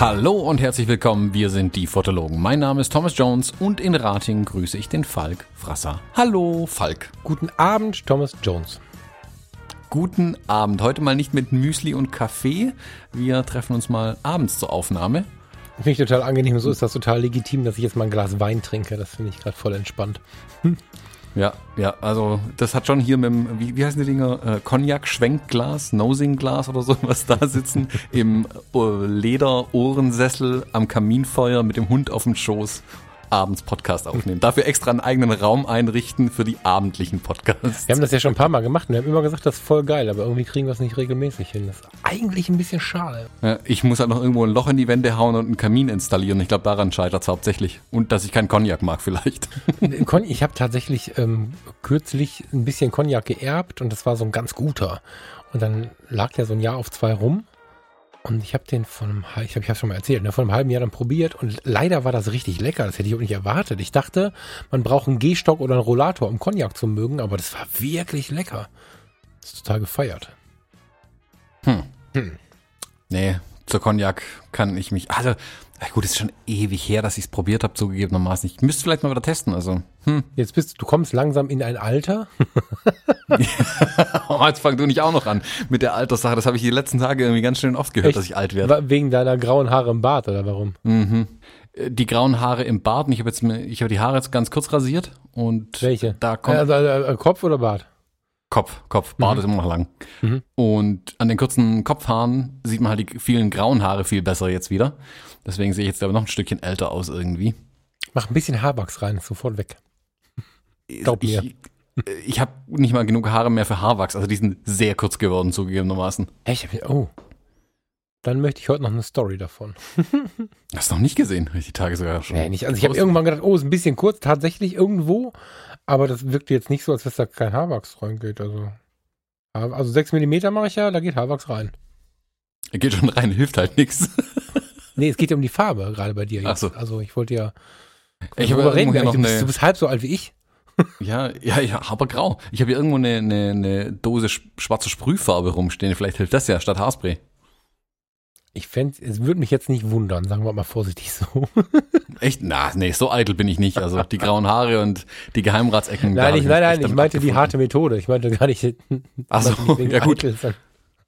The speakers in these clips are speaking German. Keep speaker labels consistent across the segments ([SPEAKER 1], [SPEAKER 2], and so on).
[SPEAKER 1] Hallo und herzlich willkommen, wir sind die Fotologen. Mein Name ist Thomas Jones und in Rating grüße ich den Falk Frasser. Hallo Falk.
[SPEAKER 2] Guten Abend, Thomas Jones.
[SPEAKER 1] Guten Abend. Heute mal nicht mit Müsli und Kaffee. Wir treffen uns mal abends zur Aufnahme.
[SPEAKER 2] Finde ich total angenehm. So ist das total legitim, dass ich jetzt mal ein Glas Wein trinke. Das finde ich gerade voll entspannt.
[SPEAKER 1] Ja, ja, also das hat schon hier mit dem, wie, wie heißen die Dinger, äh, Cognac-Schwenkglas, Nosing-Glas oder so, was da sitzen, im äh, Leder-Ohrensessel am Kaminfeuer mit dem Hund auf dem Schoß abends Podcast aufnehmen. Dafür extra einen eigenen Raum einrichten für die abendlichen Podcasts.
[SPEAKER 2] Wir haben das ja schon ein paar Mal gemacht und wir haben immer gesagt, das ist voll geil, aber irgendwie kriegen wir es nicht regelmäßig hin. Das ist eigentlich ein bisschen schade.
[SPEAKER 1] Ja, ich muss halt noch irgendwo ein Loch in die Wände hauen und einen Kamin installieren. Ich glaube, daran scheitert es hauptsächlich. Und dass ich keinen Cognac mag vielleicht.
[SPEAKER 2] Ich habe tatsächlich ähm, kürzlich ein bisschen Cognac geerbt und das war so ein ganz guter. Und dann lag der so ein Jahr auf zwei rum und ich habe den von einem, ich glaube, ich habe schon mal erzählt, ne, von einem halben Jahr dann probiert und leider war das richtig lecker. Das hätte ich auch nicht erwartet. Ich dachte, man braucht einen Gehstock oder einen Rollator, um Cognac zu mögen, aber das war wirklich lecker. Das ist total gefeiert.
[SPEAKER 1] Hm. hm. Nee, zur Cognac kann ich mich, also gut, es ist schon ewig her, dass ich es probiert habe, zugegebenermaßen. Ich müsste vielleicht mal wieder testen. Also,
[SPEAKER 2] hm. Jetzt bist du, du kommst langsam in ein Alter.
[SPEAKER 1] oh, jetzt fang du nicht auch noch an mit der Alterssache. Das habe ich die letzten Tage irgendwie ganz schön oft gehört, Echt? dass ich alt werde.
[SPEAKER 2] Wegen deiner grauen Haare im Bart oder warum?
[SPEAKER 1] Mhm. Äh, die grauen Haare im Bart. Ich habe jetzt, ich habe die Haare jetzt ganz kurz rasiert und
[SPEAKER 2] welche?
[SPEAKER 1] Da kommt
[SPEAKER 2] also, also, Kopf oder Bart?
[SPEAKER 1] Kopf, Kopf, Bart mhm. ist immer noch lang. Mhm. Und an den kurzen Kopfhaaren sieht man halt die vielen grauen Haare viel besser jetzt wieder. Deswegen sehe ich jetzt aber noch ein Stückchen älter aus irgendwie.
[SPEAKER 2] Mach ein bisschen Haarwachs rein, sofort weg.
[SPEAKER 1] Glaub mir. Ich, ich habe nicht mal genug Haare mehr für Haarwachs. Also die sind sehr kurz geworden, zugegebenermaßen.
[SPEAKER 2] Echt? Oh. Dann möchte ich heute noch eine Story davon.
[SPEAKER 1] Hast du noch nicht gesehen? Habe ich die Tage sogar schon.
[SPEAKER 2] Nee, nicht. Also ich habe irgendwann gedacht, oh, ist ein bisschen kurz, tatsächlich irgendwo. Aber das wirkt jetzt nicht so, als wenn da kein Haarwachs reingeht. Also, also 6 mm mache ich ja, da geht Haarwachs rein.
[SPEAKER 1] Er geht schon rein, hilft halt nichts.
[SPEAKER 2] Nee, es geht ja um die Farbe, gerade bei dir.
[SPEAKER 1] Jetzt. Ach so.
[SPEAKER 2] Also ich wollte ja.
[SPEAKER 1] Ich habe
[SPEAKER 2] wir. Du bist, du bist halb so alt wie ich.
[SPEAKER 1] Ja, ja, ja, aber grau. Ich habe hier irgendwo eine, eine, eine Dose schwarze Sprühfarbe rumstehen. Vielleicht hilft das ja statt Haarspray.
[SPEAKER 2] Ich fände, es würde mich jetzt nicht wundern, sagen wir mal vorsichtig so.
[SPEAKER 1] Echt? Na, nee, so eitel bin ich nicht. Also die grauen Haare und die Geheimratsecken.
[SPEAKER 2] Nein, ich, nein, nein, ich meinte abgefunden. die harte Methode. Ich meinte gar nicht.
[SPEAKER 1] Ach so, ja gut. Eitel,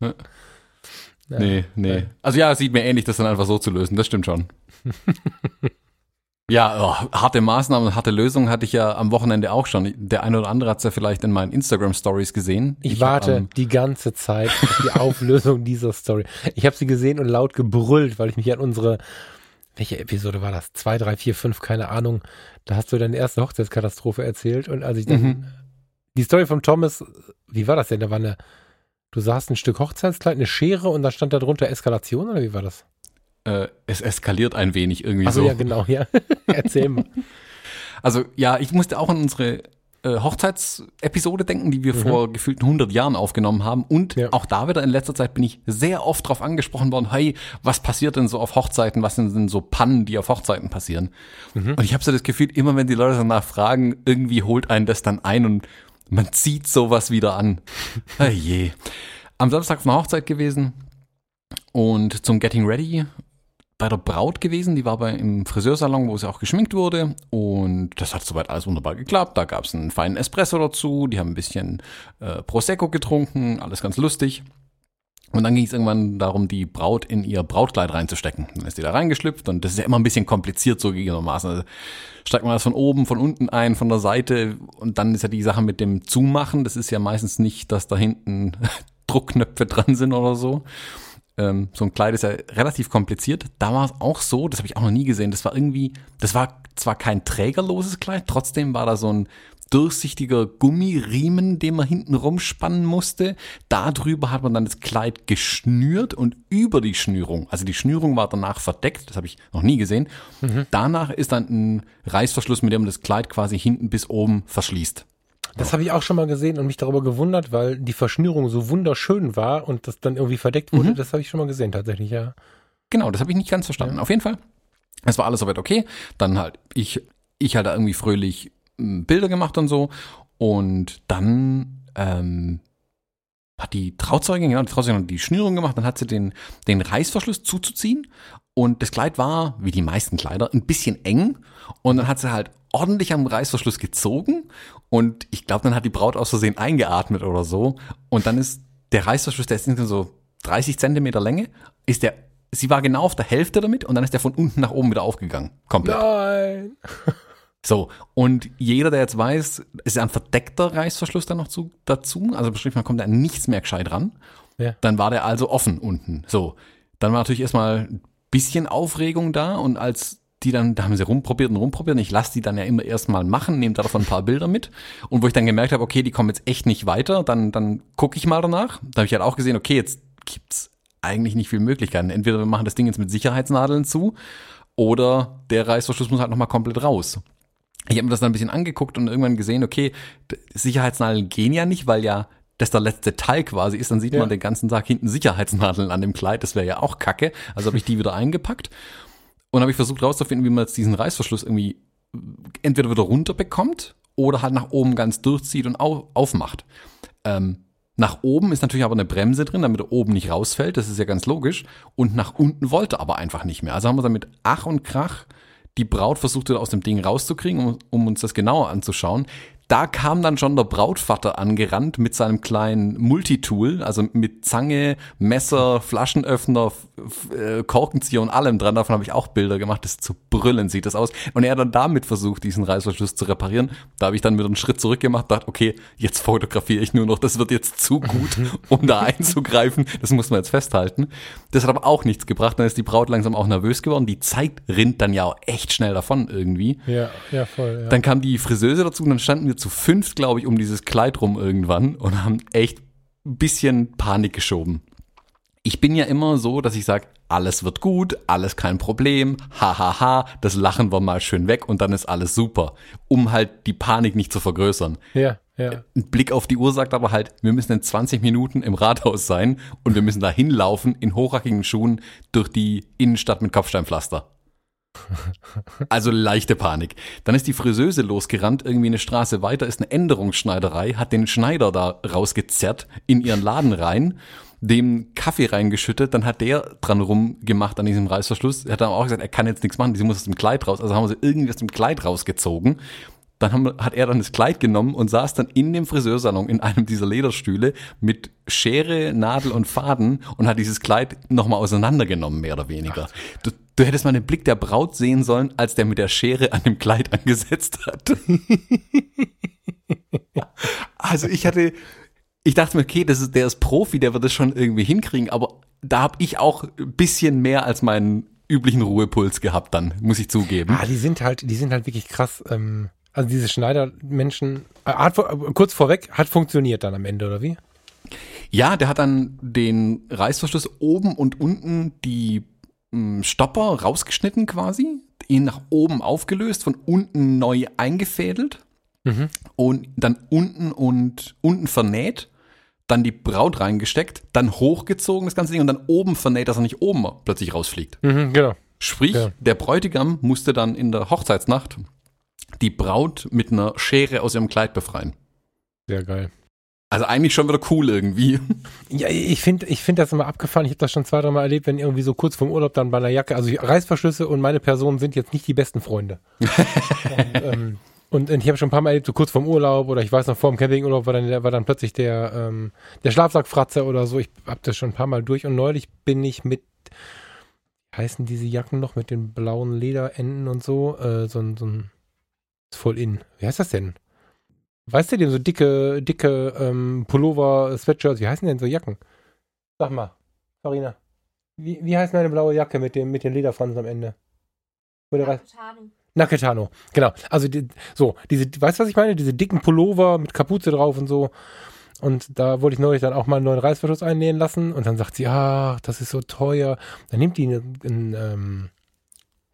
[SPEAKER 1] ja. Nee, nee. Also ja, es sieht mir ähnlich, das dann einfach so zu lösen. Das stimmt schon. ja, oh, harte Maßnahmen, harte Lösungen hatte ich ja am Wochenende auch schon. Der eine oder andere hat es ja vielleicht in meinen Instagram-Stories gesehen.
[SPEAKER 2] Ich, ich warte hab, ähm, die ganze Zeit auf die Auflösung dieser Story. Ich habe sie gesehen und laut gebrüllt, weil ich mich an unsere welche Episode war das? Zwei, drei, vier, fünf, keine Ahnung. Da hast du deine erste Hochzeitskatastrophe erzählt und als ich dann mhm. die Story von Thomas, wie war das denn? Da war eine Du sahst ein Stück Hochzeitskleid, eine Schere und da stand da drunter Eskalation oder wie war das?
[SPEAKER 1] Äh, es eskaliert ein wenig irgendwie
[SPEAKER 2] also,
[SPEAKER 1] so.
[SPEAKER 2] ja, genau, ja. Erzähl mal.
[SPEAKER 1] Also ja, ich musste auch an unsere äh, Hochzeitsepisode denken, die wir mhm. vor gefühlten 100 Jahren aufgenommen haben. Und ja. auch da wieder in letzter Zeit bin ich sehr oft drauf angesprochen worden, hey, was passiert denn so auf Hochzeiten? Was sind denn so Pannen, die auf Hochzeiten passieren? Mhm. Und ich habe so das Gefühl, immer wenn die Leute danach fragen, irgendwie holt einen das dann ein und man zieht sowas wieder an. je. Am Samstag auf einer Hochzeit gewesen und zum Getting Ready bei der Braut gewesen. Die war bei im Friseursalon, wo sie auch geschminkt wurde. Und das hat soweit alles wunderbar geklappt. Da gab es einen feinen Espresso dazu. Die haben ein bisschen äh, Prosecco getrunken. Alles ganz lustig. Und dann ging es irgendwann darum, die Braut in ihr Brautkleid reinzustecken. Dann ist die da reingeschlüpft und das ist ja immer ein bisschen kompliziert so gegebenermaßen. Also steigt man das von oben, von unten ein, von der Seite und dann ist ja die Sache mit dem Zumachen. Das ist ja meistens nicht, dass da hinten Druckknöpfe dran sind oder so. Ähm, so ein Kleid ist ja relativ kompliziert. Da war es auch so, das habe ich auch noch nie gesehen. Das war irgendwie, das war zwar kein trägerloses Kleid, trotzdem war da so ein durchsichtiger Gummiriemen, den man hinten rumspannen musste. Darüber hat man dann das Kleid geschnürt und über die Schnürung, also die Schnürung war danach verdeckt, das habe ich noch nie gesehen. Mhm. Danach ist dann ein Reißverschluss, mit dem man das Kleid quasi hinten bis oben verschließt.
[SPEAKER 2] Das habe ich auch schon mal gesehen und mich darüber gewundert, weil die Verschnürung so wunderschön war und das dann irgendwie verdeckt wurde. Mhm. Das habe ich schon mal gesehen, tatsächlich, ja.
[SPEAKER 1] Genau, das habe ich nicht ganz verstanden. Ja. Auf jeden Fall. Es war alles soweit okay. Dann halt, ich, ich halt irgendwie fröhlich Bilder gemacht und so. Und dann ähm, hat die Trauzeugin, genau, die Trauzeugin hat die Schnürung gemacht, dann hat sie den, den Reißverschluss zuzuziehen. Und das Kleid war, wie die meisten Kleider, ein bisschen eng. Und dann hat sie halt ordentlich am Reißverschluss gezogen. Und ich glaube, dann hat die Braut aus Versehen eingeatmet oder so. Und dann ist der Reißverschluss, der ist so 30 Zentimeter Länge, ist der, sie war genau auf der Hälfte damit und dann ist der von unten nach oben wieder aufgegangen. Komplett.
[SPEAKER 2] Nein.
[SPEAKER 1] So, und jeder, der jetzt weiß, ist ja ein verdeckter Reißverschluss dann noch zu, dazu, also beschrieben, man kommt da nichts mehr gescheit ran. Ja. Dann war der also offen unten. So, dann war natürlich erstmal ein bisschen Aufregung da und als die dann, da haben sie rumprobiert und rumprobiert und ich lasse die dann ja immer erstmal machen, nehme davon ein paar Bilder mit und wo ich dann gemerkt habe, okay, die kommen jetzt echt nicht weiter, dann, dann gucke ich mal danach. Da habe ich halt auch gesehen, okay, jetzt gibt's eigentlich nicht viele Möglichkeiten. Entweder wir machen das Ding jetzt mit Sicherheitsnadeln zu oder der Reißverschluss muss halt nochmal komplett raus. Ich habe mir das dann ein bisschen angeguckt und irgendwann gesehen, okay, Sicherheitsnadeln gehen ja nicht, weil ja das der letzte Teil quasi ist, dann sieht ja. man den ganzen Tag hinten Sicherheitsnadeln an dem Kleid, das wäre ja auch kacke. Also habe ich die wieder eingepackt und habe ich versucht rauszufinden, wie man jetzt diesen Reißverschluss irgendwie entweder wieder runterbekommt oder halt nach oben ganz durchzieht und au aufmacht. Ähm, nach oben ist natürlich aber eine Bremse drin, damit er oben nicht rausfällt, das ist ja ganz logisch. Und nach unten wollte er aber einfach nicht mehr. Also haben wir dann mit Ach und Krach die Braut versucht aus dem Ding rauszukriegen, um, um uns das genauer anzuschauen da kam dann schon der Brautvater angerannt mit seinem kleinen Multitool, also mit Zange, Messer, Flaschenöffner, äh, Korkenzieher und allem dran. Davon habe ich auch Bilder gemacht. Das zu brüllen sieht das aus. Und er hat dann damit versucht, diesen Reißverschluss zu reparieren. Da habe ich dann wieder einen Schritt zurück gemacht, dachte, okay, jetzt fotografiere ich nur noch. Das wird jetzt zu gut, um da einzugreifen. Das muss man jetzt festhalten. Das hat aber auch nichts gebracht. Dann ist die Braut langsam auch nervös geworden. Die Zeit rinnt dann ja auch echt schnell davon irgendwie.
[SPEAKER 2] Ja, ja, voll. Ja.
[SPEAKER 1] Dann kam die Friseuse dazu und dann standen wir zu fünf, glaube ich, um dieses Kleid rum irgendwann und haben echt ein bisschen Panik geschoben. Ich bin ja immer so, dass ich sage, alles wird gut, alles kein Problem, hahaha, ha, ha, das lachen wir mal schön weg und dann ist alles super, um halt die Panik nicht zu vergrößern.
[SPEAKER 2] Ja, ja.
[SPEAKER 1] Ein Blick auf die Uhr sagt aber halt, wir müssen in 20 Minuten im Rathaus sein und wir müssen da hinlaufen in hochhackigen Schuhen durch die Innenstadt mit Kopfsteinpflaster. Also leichte Panik. Dann ist die Friseuse losgerannt, irgendwie eine Straße weiter ist eine Änderungsschneiderei, hat den Schneider da rausgezerrt in ihren Laden rein, dem Kaffee reingeschüttet, dann hat der dran rumgemacht an diesem Reißverschluss. Er hat dann auch gesagt, er kann jetzt nichts machen, sie muss aus dem Kleid raus. Also haben wir sie irgendwie aus dem Kleid rausgezogen. Dann haben, hat er dann das Kleid genommen und saß dann in dem Friseursalon in einem dieser Lederstühle mit Schere, Nadel und Faden und hat dieses Kleid nochmal auseinandergenommen, mehr oder weniger. Du, du, hättest mal den Blick der Braut sehen sollen, als der mit der Schere an dem Kleid angesetzt hat. also ich hatte, ich dachte mir, okay, das ist, der ist Profi, der wird das schon irgendwie hinkriegen, aber da habe ich auch ein bisschen mehr als meinen üblichen Ruhepuls gehabt dann, muss ich zugeben.
[SPEAKER 2] Ah, die sind halt, die sind halt wirklich krass. Ähm also diese Schneider-Menschen, äh, hat, kurz vorweg, hat funktioniert dann am Ende, oder wie?
[SPEAKER 1] Ja, der hat dann den Reißverschluss oben und unten die Stopper rausgeschnitten quasi, ihn nach oben aufgelöst, von unten neu eingefädelt mhm. und dann unten und unten vernäht, dann die Braut reingesteckt, dann hochgezogen das ganze Ding und dann oben vernäht, dass er nicht oben plötzlich rausfliegt.
[SPEAKER 2] Mhm, genau.
[SPEAKER 1] Sprich, ja. der Bräutigam musste dann in der Hochzeitsnacht die Braut mit einer Schere aus ihrem Kleid befreien.
[SPEAKER 2] Sehr geil.
[SPEAKER 1] Also eigentlich schon wieder cool irgendwie.
[SPEAKER 2] Ja, ich finde ich find das immer abgefahren. Ich habe das schon zwei, drei Mal erlebt, wenn irgendwie so kurz vorm Urlaub dann bei einer Jacke, also Reißverschlüsse und meine Person sind jetzt nicht die besten Freunde. und, ähm, und, ich habe schon ein paar Mal erlebt, so kurz vorm Urlaub oder ich weiß noch, vor dem Campingurlaub war dann, war dann plötzlich der, ähm, der Schlafsackfratze oder so. Ich habe das schon ein paar Mal durch und neulich bin ich mit, heißen diese Jacken noch, mit den blauen Lederenden und so, äh, so, so ein voll in. Wie heißt das denn? Weißt du, die haben so dicke, dicke ähm, Pullover, Sweatshirts, wie heißen denn so Jacken? Sag mal, Farina. Wie, wie heißt meine blaue Jacke mit dem, mit den Lederfransen am Ende? Naketano. Naketano, genau. Also die, so, diese, weißt du, was ich meine? Diese dicken Pullover mit Kapuze drauf und so. Und da wollte ich neulich dann auch mal einen neuen Reißverschluss einnähen lassen. Und dann sagt sie, ach, das ist so teuer. Dann nimmt die einen, einen ähm,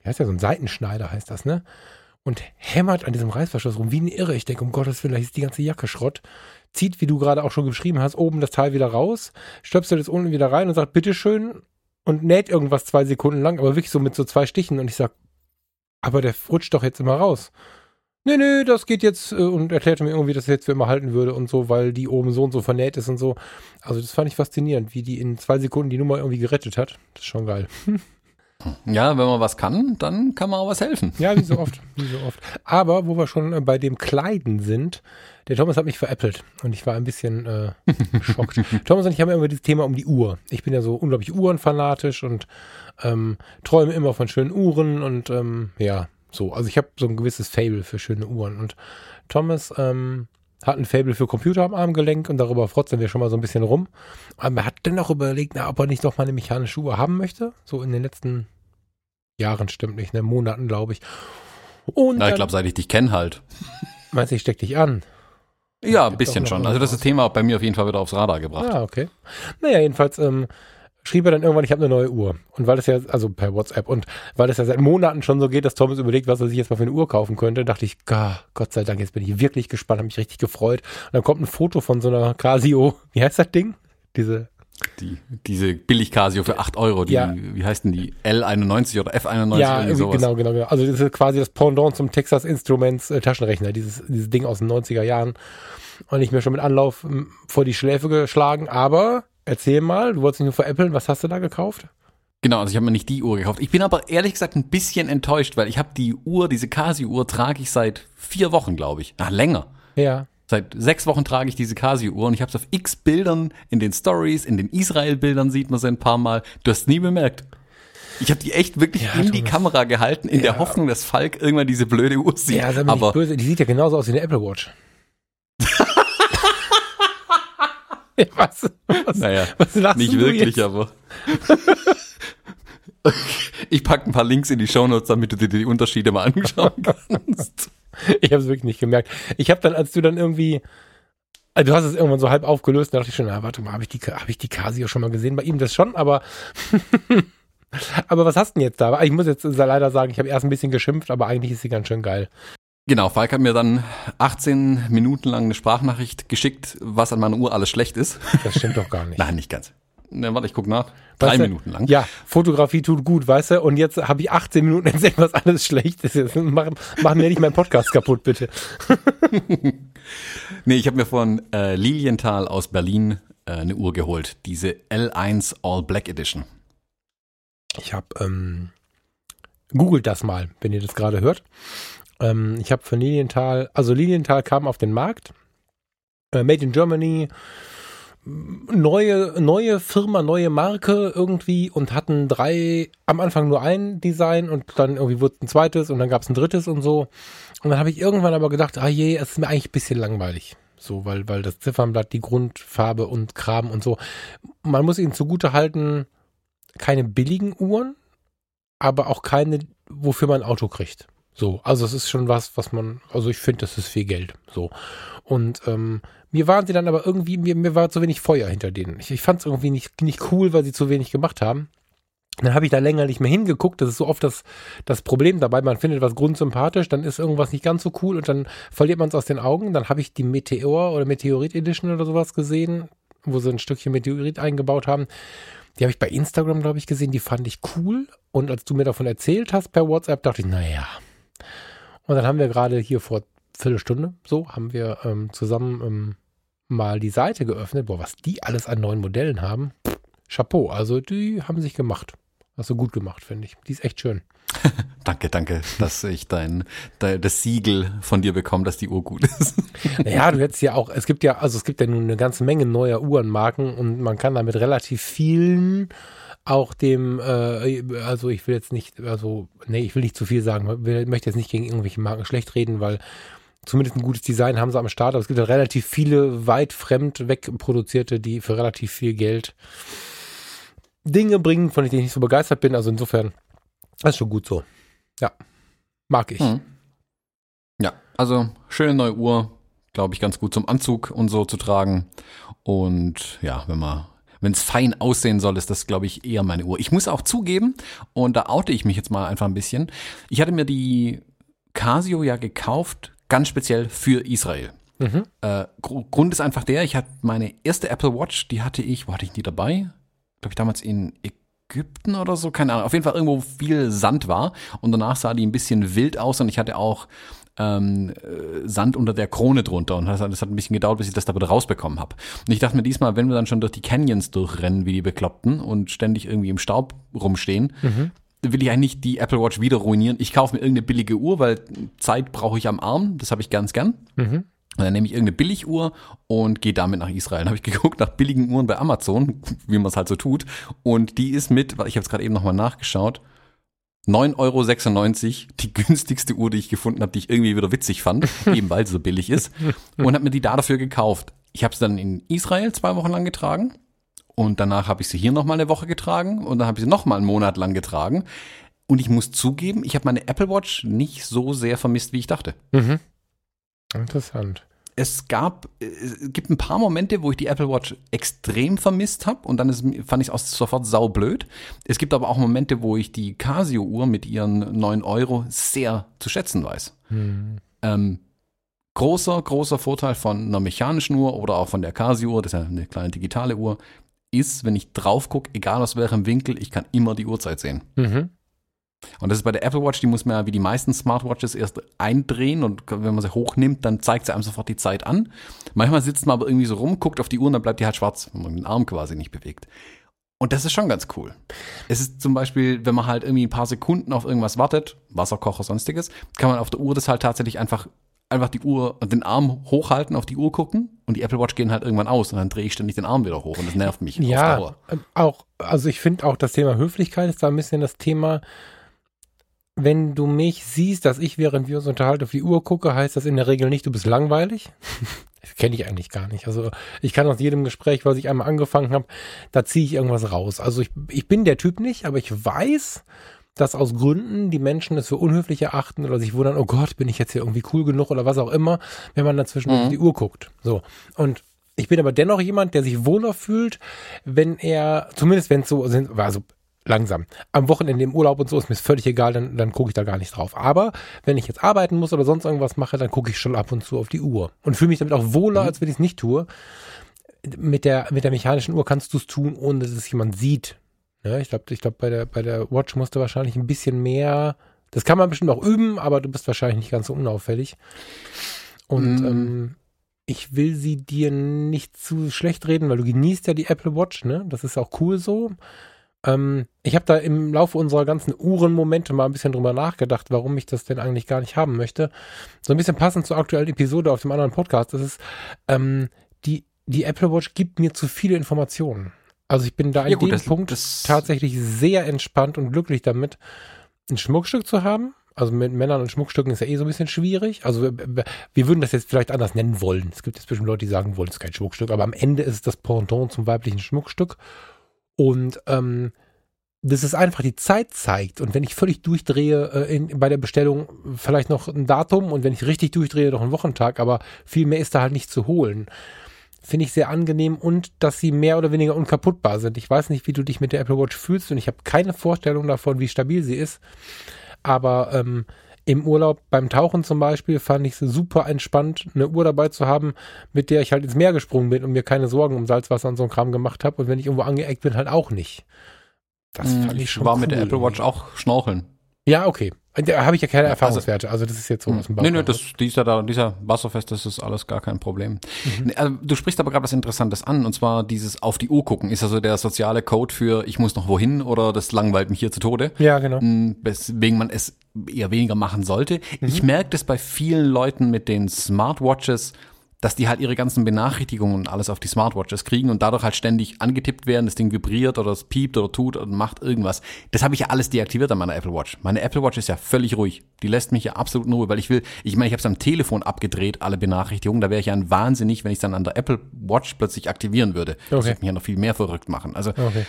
[SPEAKER 2] wie heißt der, so ein Seitenschneider heißt das, ne? Und hämmert an diesem Reißverschluss rum wie ein Irre. Ich denke, um Gottes Willen, ist die ganze Jacke Schrott. Zieht, wie du gerade auch schon geschrieben hast, oben das Teil wieder raus, stöpselt es unten wieder rein und sagt, bitteschön, und näht irgendwas zwei Sekunden lang, aber wirklich so mit so zwei Stichen. Und ich sag, aber der rutscht doch jetzt immer raus. nee, nee, das geht jetzt äh, und erklärte mir irgendwie, dass er jetzt für immer halten würde und so, weil die oben so und so vernäht ist und so. Also das fand ich faszinierend, wie die in zwei Sekunden die Nummer irgendwie gerettet hat. Das ist schon geil.
[SPEAKER 1] Ja, wenn man was kann, dann kann man auch was helfen.
[SPEAKER 2] Ja, wie so oft, wie so oft. Aber wo wir schon äh, bei dem Kleiden sind, der Thomas hat mich veräppelt und ich war ein bisschen äh, geschockt. Thomas und ich haben immer dieses Thema um die Uhr. Ich bin ja so unglaublich uhrenfanatisch und ähm, träume immer von schönen Uhren und ähm, ja, so. Also ich habe so ein gewisses Fable für schöne Uhren und Thomas ähm, hat ein Fable für Computer am Armgelenk und darüber frotzen wir schon mal so ein bisschen rum. Aber er hat dennoch überlegt, na, ob er nicht doch mal eine mechanische Uhr haben möchte. So in den letzten Jahren, stimmt nicht, ne? Monaten, glaube ich.
[SPEAKER 1] Und na, ich glaube, seit ich dich kenne halt.
[SPEAKER 2] Meinst du, ich steck dich an?
[SPEAKER 1] Ja, ein bisschen schon. Also das ist das Thema bei mir auf jeden Fall wieder aufs Radar gebracht.
[SPEAKER 2] Ah, okay. Naja, jedenfalls ähm, schrieb er dann irgendwann, ich habe eine neue Uhr. Und weil das ja, also per WhatsApp, und weil es ja seit Monaten schon so geht, dass Thomas überlegt, was er sich jetzt mal für eine Uhr kaufen könnte, dachte ich, Gott sei Dank, jetzt bin ich wirklich gespannt, habe mich richtig gefreut. Und dann kommt ein Foto von so einer Casio, wie heißt das Ding? Diese
[SPEAKER 1] die, diese billig Casio für 8 Euro, die, ja. wie heißt denn die? L91 oder F91?
[SPEAKER 2] Ja, genau, genau, genau. Also das ist quasi das Pendant zum Texas Instruments äh, Taschenrechner, dieses, dieses Ding aus den 90er Jahren. Und ich mir schon mit Anlauf vor die Schläfe geschlagen. Aber erzähl mal, du wolltest nicht nur veräppeln, was hast du da gekauft?
[SPEAKER 1] Genau, also ich habe mir nicht die Uhr gekauft. Ich bin aber ehrlich gesagt ein bisschen enttäuscht, weil ich habe die Uhr, diese Casio-Uhr trage ich seit vier Wochen, glaube ich. Ach, länger.
[SPEAKER 2] Ja.
[SPEAKER 1] Seit sechs Wochen trage ich diese Casio-Uhr und ich habe es auf x Bildern, in den Stories, in den Israel-Bildern sieht man sie ein paar Mal. Du hast nie bemerkt. Ich habe die echt wirklich ja, in die Kamera gehalten, in ja. der Hoffnung, dass Falk irgendwann diese blöde Uhr sieht. Ja, sei aber
[SPEAKER 2] böse. Die sieht ja genauso aus wie eine Apple Watch.
[SPEAKER 1] was, was, naja, was nicht wirklich, jetzt? aber. ich packe ein paar Links in die Shownotes, damit du dir die Unterschiede mal anschauen kannst.
[SPEAKER 2] ich habe es wirklich nicht gemerkt. Ich habe dann, als du dann irgendwie, also du hast es irgendwann so halb aufgelöst, da dachte ich schon, na, warte mal, habe ich die, habe ich die Casio schon mal gesehen? Bei ihm das schon, aber, aber was hast du denn jetzt da? Ich muss jetzt leider sagen, ich habe erst ein bisschen geschimpft, aber eigentlich ist sie ganz schön geil.
[SPEAKER 1] Genau, Falk hat mir dann 18 Minuten lang eine Sprachnachricht geschickt, was an meiner Uhr alles schlecht ist.
[SPEAKER 2] Das stimmt doch gar nicht.
[SPEAKER 1] Nein, nicht ganz. Ne, warte, ich guck nach. Drei weißt Minuten lang.
[SPEAKER 2] Ja, Fotografie tut gut, weißt du? Und jetzt habe ich 18 Minuten erzählt, was alles schlecht ist. Mach, mach mir nicht meinen Podcast kaputt, bitte.
[SPEAKER 1] nee, ich habe mir von äh, Lilienthal aus Berlin äh, eine Uhr geholt. Diese L1 All Black Edition.
[SPEAKER 2] Ich habe, ähm, googelt das mal, wenn ihr das gerade hört. Ähm, ich habe von Lilienthal, also Lilienthal kam auf den Markt. Äh, Made in Germany neue, neue Firma, neue Marke irgendwie und hatten drei, am Anfang nur ein Design und dann irgendwie wurde ein zweites und dann gab es ein drittes und so. Und dann habe ich irgendwann aber gedacht, ah je, es ist mir eigentlich ein bisschen langweilig. So, weil, weil das Ziffernblatt, die Grundfarbe und Kram und so. Man muss ihnen zugute halten, keine billigen Uhren, aber auch keine, wofür man ein Auto kriegt. So, also es ist schon was, was man, also ich finde, das ist viel Geld. So. Und ähm, mir waren sie dann aber irgendwie, mir, mir war zu wenig Feuer hinter denen. Ich, ich fand es irgendwie nicht, nicht cool, weil sie zu wenig gemacht haben. Dann habe ich da länger nicht mehr hingeguckt. Das ist so oft das, das Problem dabei. Man findet was grundsympathisch, dann ist irgendwas nicht ganz so cool und dann verliert man es aus den Augen. Dann habe ich die Meteor oder Meteorit Edition oder sowas gesehen, wo sie ein Stückchen Meteorit eingebaut haben. Die habe ich bei Instagram, glaube ich, gesehen. Die fand ich cool. Und als du mir davon erzählt hast per WhatsApp, dachte ich, naja. Und dann haben wir gerade hier vor Viertelstunde, so, haben wir ähm, zusammen ähm, mal die Seite geöffnet. Boah, was die alles an neuen Modellen haben. Chapeau, also die haben sich gemacht. Hast du gut gemacht, finde ich. Die ist echt schön.
[SPEAKER 1] danke, danke, dass ich dein, dein, das Siegel von dir bekomme, dass die Uhr gut ist.
[SPEAKER 2] ja, du hättest ja auch, es gibt ja, also es gibt ja nun eine ganze Menge neuer Uhrenmarken und man kann damit relativ vielen auch dem, äh, also ich will jetzt nicht, also, nee, ich will nicht zu viel sagen, ich möchte jetzt nicht gegen irgendwelche Marken schlecht reden, weil zumindest ein gutes Design haben sie am Start, aber es gibt halt relativ viele weit fremd wegproduzierte, die für relativ viel Geld Dinge bringen, von denen ich nicht so begeistert bin. Also insofern, das ist schon gut so. Ja, mag ich. Hm.
[SPEAKER 1] Ja, also schöne neue Uhr, glaube ich, ganz gut zum Anzug und so zu tragen. Und ja, wenn man wenn es fein aussehen soll, ist das, glaube ich, eher meine Uhr. Ich muss auch zugeben, und da oute ich mich jetzt mal einfach ein bisschen. Ich hatte mir die Casio ja gekauft, ganz speziell für Israel. Mhm. Äh, Grund ist einfach der, ich hatte meine erste Apple Watch, die hatte ich, wo hatte ich die dabei? Glaube ich damals in Ägypten oder so, keine Ahnung. Auf jeden Fall irgendwo viel Sand war und danach sah die ein bisschen wild aus und ich hatte auch ähm, äh, Sand unter der Krone drunter. Und das, das hat ein bisschen gedauert, bis ich das da wieder rausbekommen habe. Und ich dachte mir diesmal, wenn wir dann schon durch die Canyons durchrennen, wie die Bekloppten und ständig irgendwie im Staub rumstehen, mhm. will ich eigentlich die Apple Watch wieder ruinieren. Ich kaufe mir irgendeine billige Uhr, weil Zeit brauche ich am Arm. Das habe ich ganz gern. Mhm. Und dann nehme ich irgendeine Billiguhr und gehe damit nach Israel. Dann habe ich geguckt nach billigen Uhren bei Amazon, wie man es halt so tut. Und die ist mit, ich habe es gerade eben nochmal nachgeschaut, 9,96 Euro die günstigste Uhr, die ich gefunden habe, die ich irgendwie wieder witzig fand, eben weil sie so billig ist. Und habe mir die da dafür gekauft. Ich habe sie dann in Israel zwei Wochen lang getragen. Und danach habe ich sie hier nochmal eine Woche getragen. Und dann habe ich sie nochmal einen Monat lang getragen. Und ich muss zugeben, ich habe meine Apple Watch nicht so sehr vermisst, wie ich dachte.
[SPEAKER 2] Mhm. Interessant
[SPEAKER 1] es gab, es gibt ein paar Momente, wo ich die Apple Watch extrem vermisst habe und dann ist, fand ich es auch sofort saublöd. Es gibt aber auch Momente, wo ich die Casio-Uhr mit ihren 9 Euro sehr zu schätzen weiß. Hm. Ähm, großer, großer Vorteil von einer mechanischen Uhr oder auch von der Casio-Uhr, das ist ja eine kleine digitale Uhr, ist, wenn ich drauf gucke, egal aus welchem Winkel, ich kann immer die Uhrzeit sehen. Mhm. Und das ist bei der Apple Watch, die muss man ja wie die meisten Smartwatches erst eindrehen und wenn man sie hochnimmt, dann zeigt sie einem sofort die Zeit an. Manchmal sitzt man aber irgendwie so rum, guckt auf die Uhr und dann bleibt die halt schwarz, wenn man den Arm quasi nicht bewegt. Und das ist schon ganz cool. Es ist zum Beispiel, wenn man halt irgendwie ein paar Sekunden auf irgendwas wartet, Wasserkocher, sonstiges, kann man auf der Uhr das halt tatsächlich einfach, einfach die Uhr, den Arm hochhalten, auf die Uhr gucken und die Apple Watch gehen halt irgendwann aus und dann drehe ich ständig den Arm wieder hoch und das nervt mich.
[SPEAKER 2] Ja, auch, also ich finde auch das Thema Höflichkeit ist da ein bisschen das Thema, wenn du mich siehst, dass ich, während wir uns unterhalten, auf die Uhr gucke, heißt das in der Regel nicht, du bist langweilig. Das kenne ich eigentlich gar nicht. Also ich kann aus jedem Gespräch, was ich einmal angefangen habe, da ziehe ich irgendwas raus. Also ich, ich bin der Typ nicht, aber ich weiß, dass aus Gründen die Menschen es für unhöflich erachten oder sich wundern, oh Gott, bin ich jetzt hier irgendwie cool genug oder was auch immer, wenn man dazwischen mhm. auf die Uhr guckt. So. Und ich bin aber dennoch jemand, der sich wohler fühlt, wenn er, zumindest wenn es so sind, also langsam. Am Wochenende im Urlaub und so ist mir völlig egal, dann, dann gucke ich da gar nicht drauf. Aber wenn ich jetzt arbeiten muss oder sonst irgendwas mache, dann gucke ich schon ab und zu auf die Uhr und fühle mich damit auch wohler, mhm. als wenn ich es nicht tue. Mit der, mit der mechanischen Uhr kannst du es tun, ohne dass es jemand sieht. Ja, ich glaube, ich glaub, bei, der, bei der Watch musst du wahrscheinlich ein bisschen mehr. Das kann man bestimmt auch üben, aber du bist wahrscheinlich nicht ganz so unauffällig. Und mhm. ähm, ich will sie dir nicht zu schlecht reden, weil du genießt ja die Apple Watch, ne? Das ist auch cool so. Ähm, ich habe da im Laufe unserer ganzen Uhrenmomente mal ein bisschen drüber nachgedacht, warum ich das denn eigentlich gar nicht haben möchte. So ein bisschen passend zur aktuellen Episode auf dem anderen Podcast. Das ist, ähm, die, die Apple Watch gibt mir zu viele Informationen. Also ich bin da an ja, gut, dem das, Punkt das tatsächlich sehr entspannt und glücklich damit, ein Schmuckstück zu haben. Also mit Männern und Schmuckstücken ist ja eh so ein bisschen schwierig. Also wir, wir würden das jetzt vielleicht anders nennen wollen. Es gibt jetzt bestimmt Leute, die sagen wollen, es ist kein Schmuckstück, aber am Ende ist es das Pendant zum weiblichen Schmuckstück. Und ähm, dass es einfach die Zeit zeigt. Und wenn ich völlig durchdrehe äh, in, bei der Bestellung, vielleicht noch ein Datum und wenn ich richtig durchdrehe, noch einen Wochentag, aber viel mehr ist da halt nicht zu holen. Finde ich sehr angenehm und dass sie mehr oder weniger unkaputtbar sind. Ich weiß nicht, wie du dich mit der Apple Watch fühlst und ich habe keine Vorstellung davon, wie stabil sie ist. Aber ähm, im Urlaub beim Tauchen zum Beispiel fand ich es super entspannt, eine Uhr dabei zu haben, mit der ich halt ins Meer gesprungen bin und mir keine Sorgen um Salzwasser und so ein Kram gemacht habe. Und wenn ich irgendwo angeeckt bin, halt auch nicht.
[SPEAKER 1] Das hm, fand ich schon war cool mit der Apple Watch auch schnorcheln.
[SPEAKER 2] Ja, okay. Da habe ich ja keine Erfahrungswerte. Also das ist jetzt so
[SPEAKER 1] aus dem Bauch. Nee, nee, das, dieser, da, dieser Wasserfest, das ist alles gar kein Problem. Mhm. Also, du sprichst aber gerade was Interessantes an, und zwar dieses auf die Uhr gucken. Ist also der soziale Code für ich muss noch wohin oder das langweilt mich hier zu Tode.
[SPEAKER 2] Ja, genau.
[SPEAKER 1] Hm, weswegen man es eher weniger machen sollte. Mhm. Ich merke das bei vielen Leuten mit den Smartwatches, dass die halt ihre ganzen Benachrichtigungen und alles auf die Smartwatches kriegen und dadurch halt ständig angetippt werden, das Ding vibriert oder es piept oder tut und macht irgendwas. Das habe ich ja alles deaktiviert an meiner Apple Watch. Meine Apple Watch ist ja völlig ruhig. Die lässt mich ja absolut in Ruhe, weil ich will, ich meine, ich habe es am Telefon abgedreht, alle Benachrichtigungen. Da wäre ich ja ein Wahnsinnig, wenn ich es dann an der Apple Watch plötzlich aktivieren würde. Okay. Das würde mich ja noch viel mehr verrückt machen. Also okay.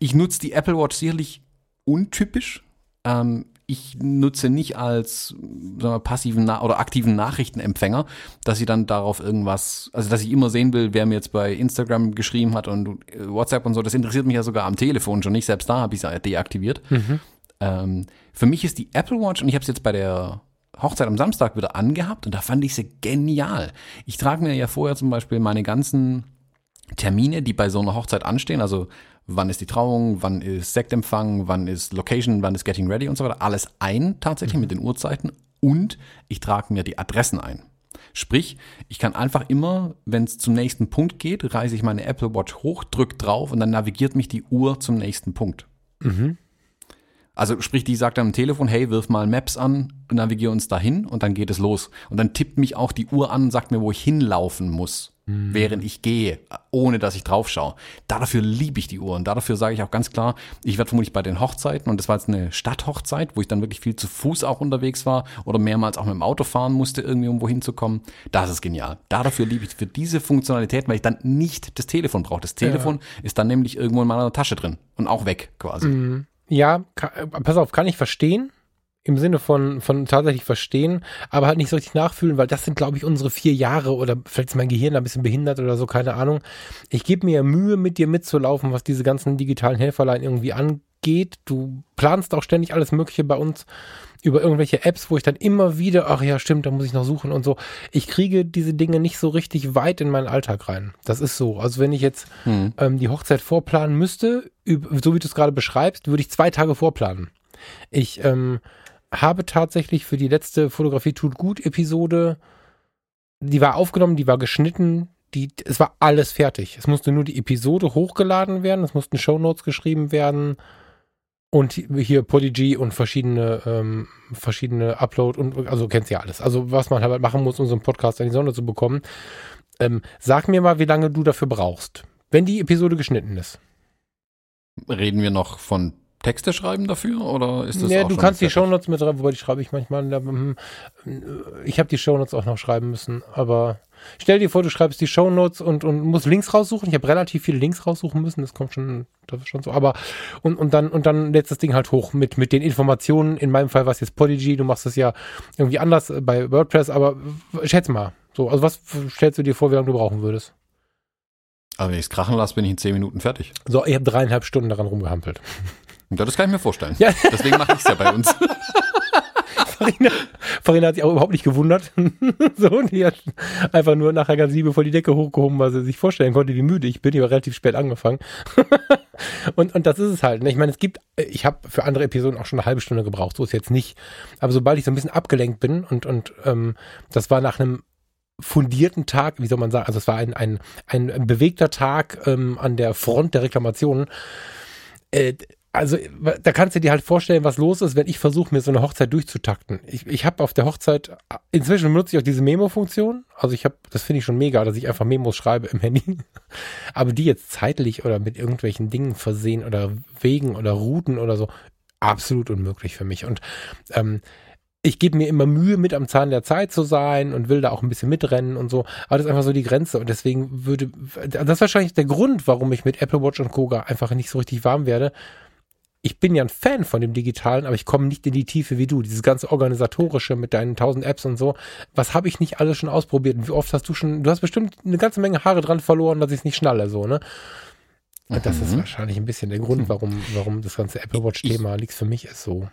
[SPEAKER 1] ich nutze die Apple Watch sicherlich untypisch. Ähm, ich nutze nicht als sagen wir, passiven Na oder aktiven Nachrichtenempfänger, dass ich dann darauf irgendwas, also dass ich immer sehen will, wer mir jetzt bei Instagram geschrieben hat und äh, WhatsApp und so. Das interessiert mich ja sogar am Telefon schon nicht. Selbst da habe ich es deaktiviert. Mhm. Ähm, für mich ist die Apple Watch und ich habe es jetzt bei der Hochzeit am Samstag wieder angehabt und da fand ich sie genial. Ich trage mir ja vorher zum Beispiel meine ganzen Termine, die bei so einer Hochzeit anstehen, also wann ist die Trauung, wann ist Sektempfang, wann ist Location, wann ist Getting Ready und so weiter, alles ein tatsächlich mhm. mit den Uhrzeiten und ich trage mir die Adressen ein. Sprich, ich kann einfach immer, wenn es zum nächsten Punkt geht, reiße ich meine Apple Watch hoch, drücke drauf und dann navigiert mich die Uhr zum nächsten Punkt. Mhm. Also sprich, die sagt dann am Telefon, hey, wirf mal Maps an, navigiere uns dahin und dann geht es los. Und dann tippt mich auch die Uhr an und sagt mir, wo ich hinlaufen muss, mhm. während ich gehe, ohne dass ich drauf schaue. Dafür liebe ich die Uhr und dafür sage ich auch ganz klar, ich werde vermutlich bei den Hochzeiten, und das war jetzt eine Stadthochzeit, wo ich dann wirklich viel zu Fuß auch unterwegs war oder mehrmals auch mit dem Auto fahren musste, irgendwie um wohin zu kommen. Das ist genial. Dafür liebe ich für diese Funktionalität, weil ich dann nicht das Telefon brauche. Das Telefon ja. ist dann nämlich irgendwo in meiner Tasche drin und auch weg quasi. Mhm.
[SPEAKER 2] Ja, kann, äh, pass auf, kann ich verstehen. Im Sinne von, von tatsächlich verstehen, aber halt nicht so richtig nachfühlen, weil das sind, glaube ich, unsere vier Jahre oder vielleicht ist mein Gehirn ein bisschen behindert oder so, keine Ahnung. Ich gebe mir Mühe, mit dir mitzulaufen, was diese ganzen digitalen Helferlein irgendwie angeht. Du planst auch ständig alles Mögliche bei uns über irgendwelche Apps, wo ich dann immer wieder, ach ja, stimmt, da muss ich noch suchen und so. Ich kriege diese Dinge nicht so richtig weit in meinen Alltag rein. Das ist so. Also wenn ich jetzt hm. ähm, die Hochzeit vorplanen müsste, so wie du es gerade beschreibst, würde ich zwei Tage vorplanen. Ich ähm, habe tatsächlich für die letzte Fotografie tut gut Episode, die war aufgenommen, die war geschnitten, die, es war alles fertig. Es musste nur die Episode hochgeladen werden, es mussten Shownotes geschrieben werden und hier Podigy und verschiedene, ähm, verschiedene Upload und also kennst ja alles. Also was man halt machen muss, um so einen Podcast in die Sonne zu bekommen. Ähm, sag mir mal, wie lange du dafür brauchst, wenn die Episode geschnitten ist.
[SPEAKER 1] Reden wir noch von Texte schreiben dafür oder ist das
[SPEAKER 2] Ja, du kannst die Shownotes mit rein, wobei die schreibe ich manchmal. Hm, ich habe die Shownotes auch noch schreiben müssen, aber stell dir vor, du schreibst die Shownotes und, und musst Links raussuchen. Ich habe relativ viele Links raussuchen müssen, das kommt schon, das ist schon so. Aber und, und dann und dann lädst das Ding halt hoch mit, mit den Informationen. In meinem Fall war es jetzt Podigy, du machst es ja irgendwie anders bei WordPress, aber schätz mal. So, also was stellst du dir vor, wie lange du brauchen würdest?
[SPEAKER 1] Aber wenn ich es krachen lasse, bin ich in zehn Minuten fertig.
[SPEAKER 2] So, ich habe dreieinhalb Stunden daran rumgehampelt.
[SPEAKER 1] Ja, das kann ich mir vorstellen. Ja. Deswegen mache ich es ja bei uns.
[SPEAKER 2] Farina, Farina hat sich auch überhaupt nicht gewundert. so, die hat einfach nur nachher ganz liebevoll die Decke hochgehoben, weil sie sich vorstellen konnte, wie müde ich bin. Ich war relativ spät angefangen. und, und das ist es halt. Ne? Ich meine, es gibt, ich habe für andere Episoden auch schon eine halbe Stunde gebraucht, so ist jetzt nicht. Aber sobald ich so ein bisschen abgelenkt bin und, und ähm, das war nach einem fundierten Tag, wie soll man sagen, also es war ein, ein, ein bewegter Tag ähm, an der Front der Reklamationen. Äh, also da kannst du dir halt vorstellen, was los ist, wenn ich versuche, mir so eine Hochzeit durchzutakten. Ich, ich habe auf der Hochzeit, inzwischen benutze ich auch diese Memo-Funktion. Also ich habe, das finde ich schon mega, dass ich einfach Memos schreibe im Handy. Aber die jetzt zeitlich oder mit irgendwelchen Dingen versehen oder Wegen oder Routen oder so, absolut unmöglich für mich. Und ähm, ich gebe mir immer Mühe, mit am Zahn der Zeit zu sein und will da auch ein bisschen mitrennen und so. Aber das ist einfach so die Grenze. Und deswegen würde, das ist wahrscheinlich der Grund, warum ich mit Apple Watch und Koga einfach nicht so richtig warm werde ich bin ja ein Fan von dem Digitalen, aber ich komme nicht in die Tiefe wie du. Dieses ganze Organisatorische mit deinen tausend Apps und so. Was habe ich nicht alles schon ausprobiert? Und wie oft hast du schon, du hast bestimmt eine ganze Menge Haare dran verloren, dass ich es nicht schnalle, so, ne? Und das ist mhm. wahrscheinlich ein bisschen der Grund, warum, warum das ganze Apple Watch-Thema liegt für mich ist so.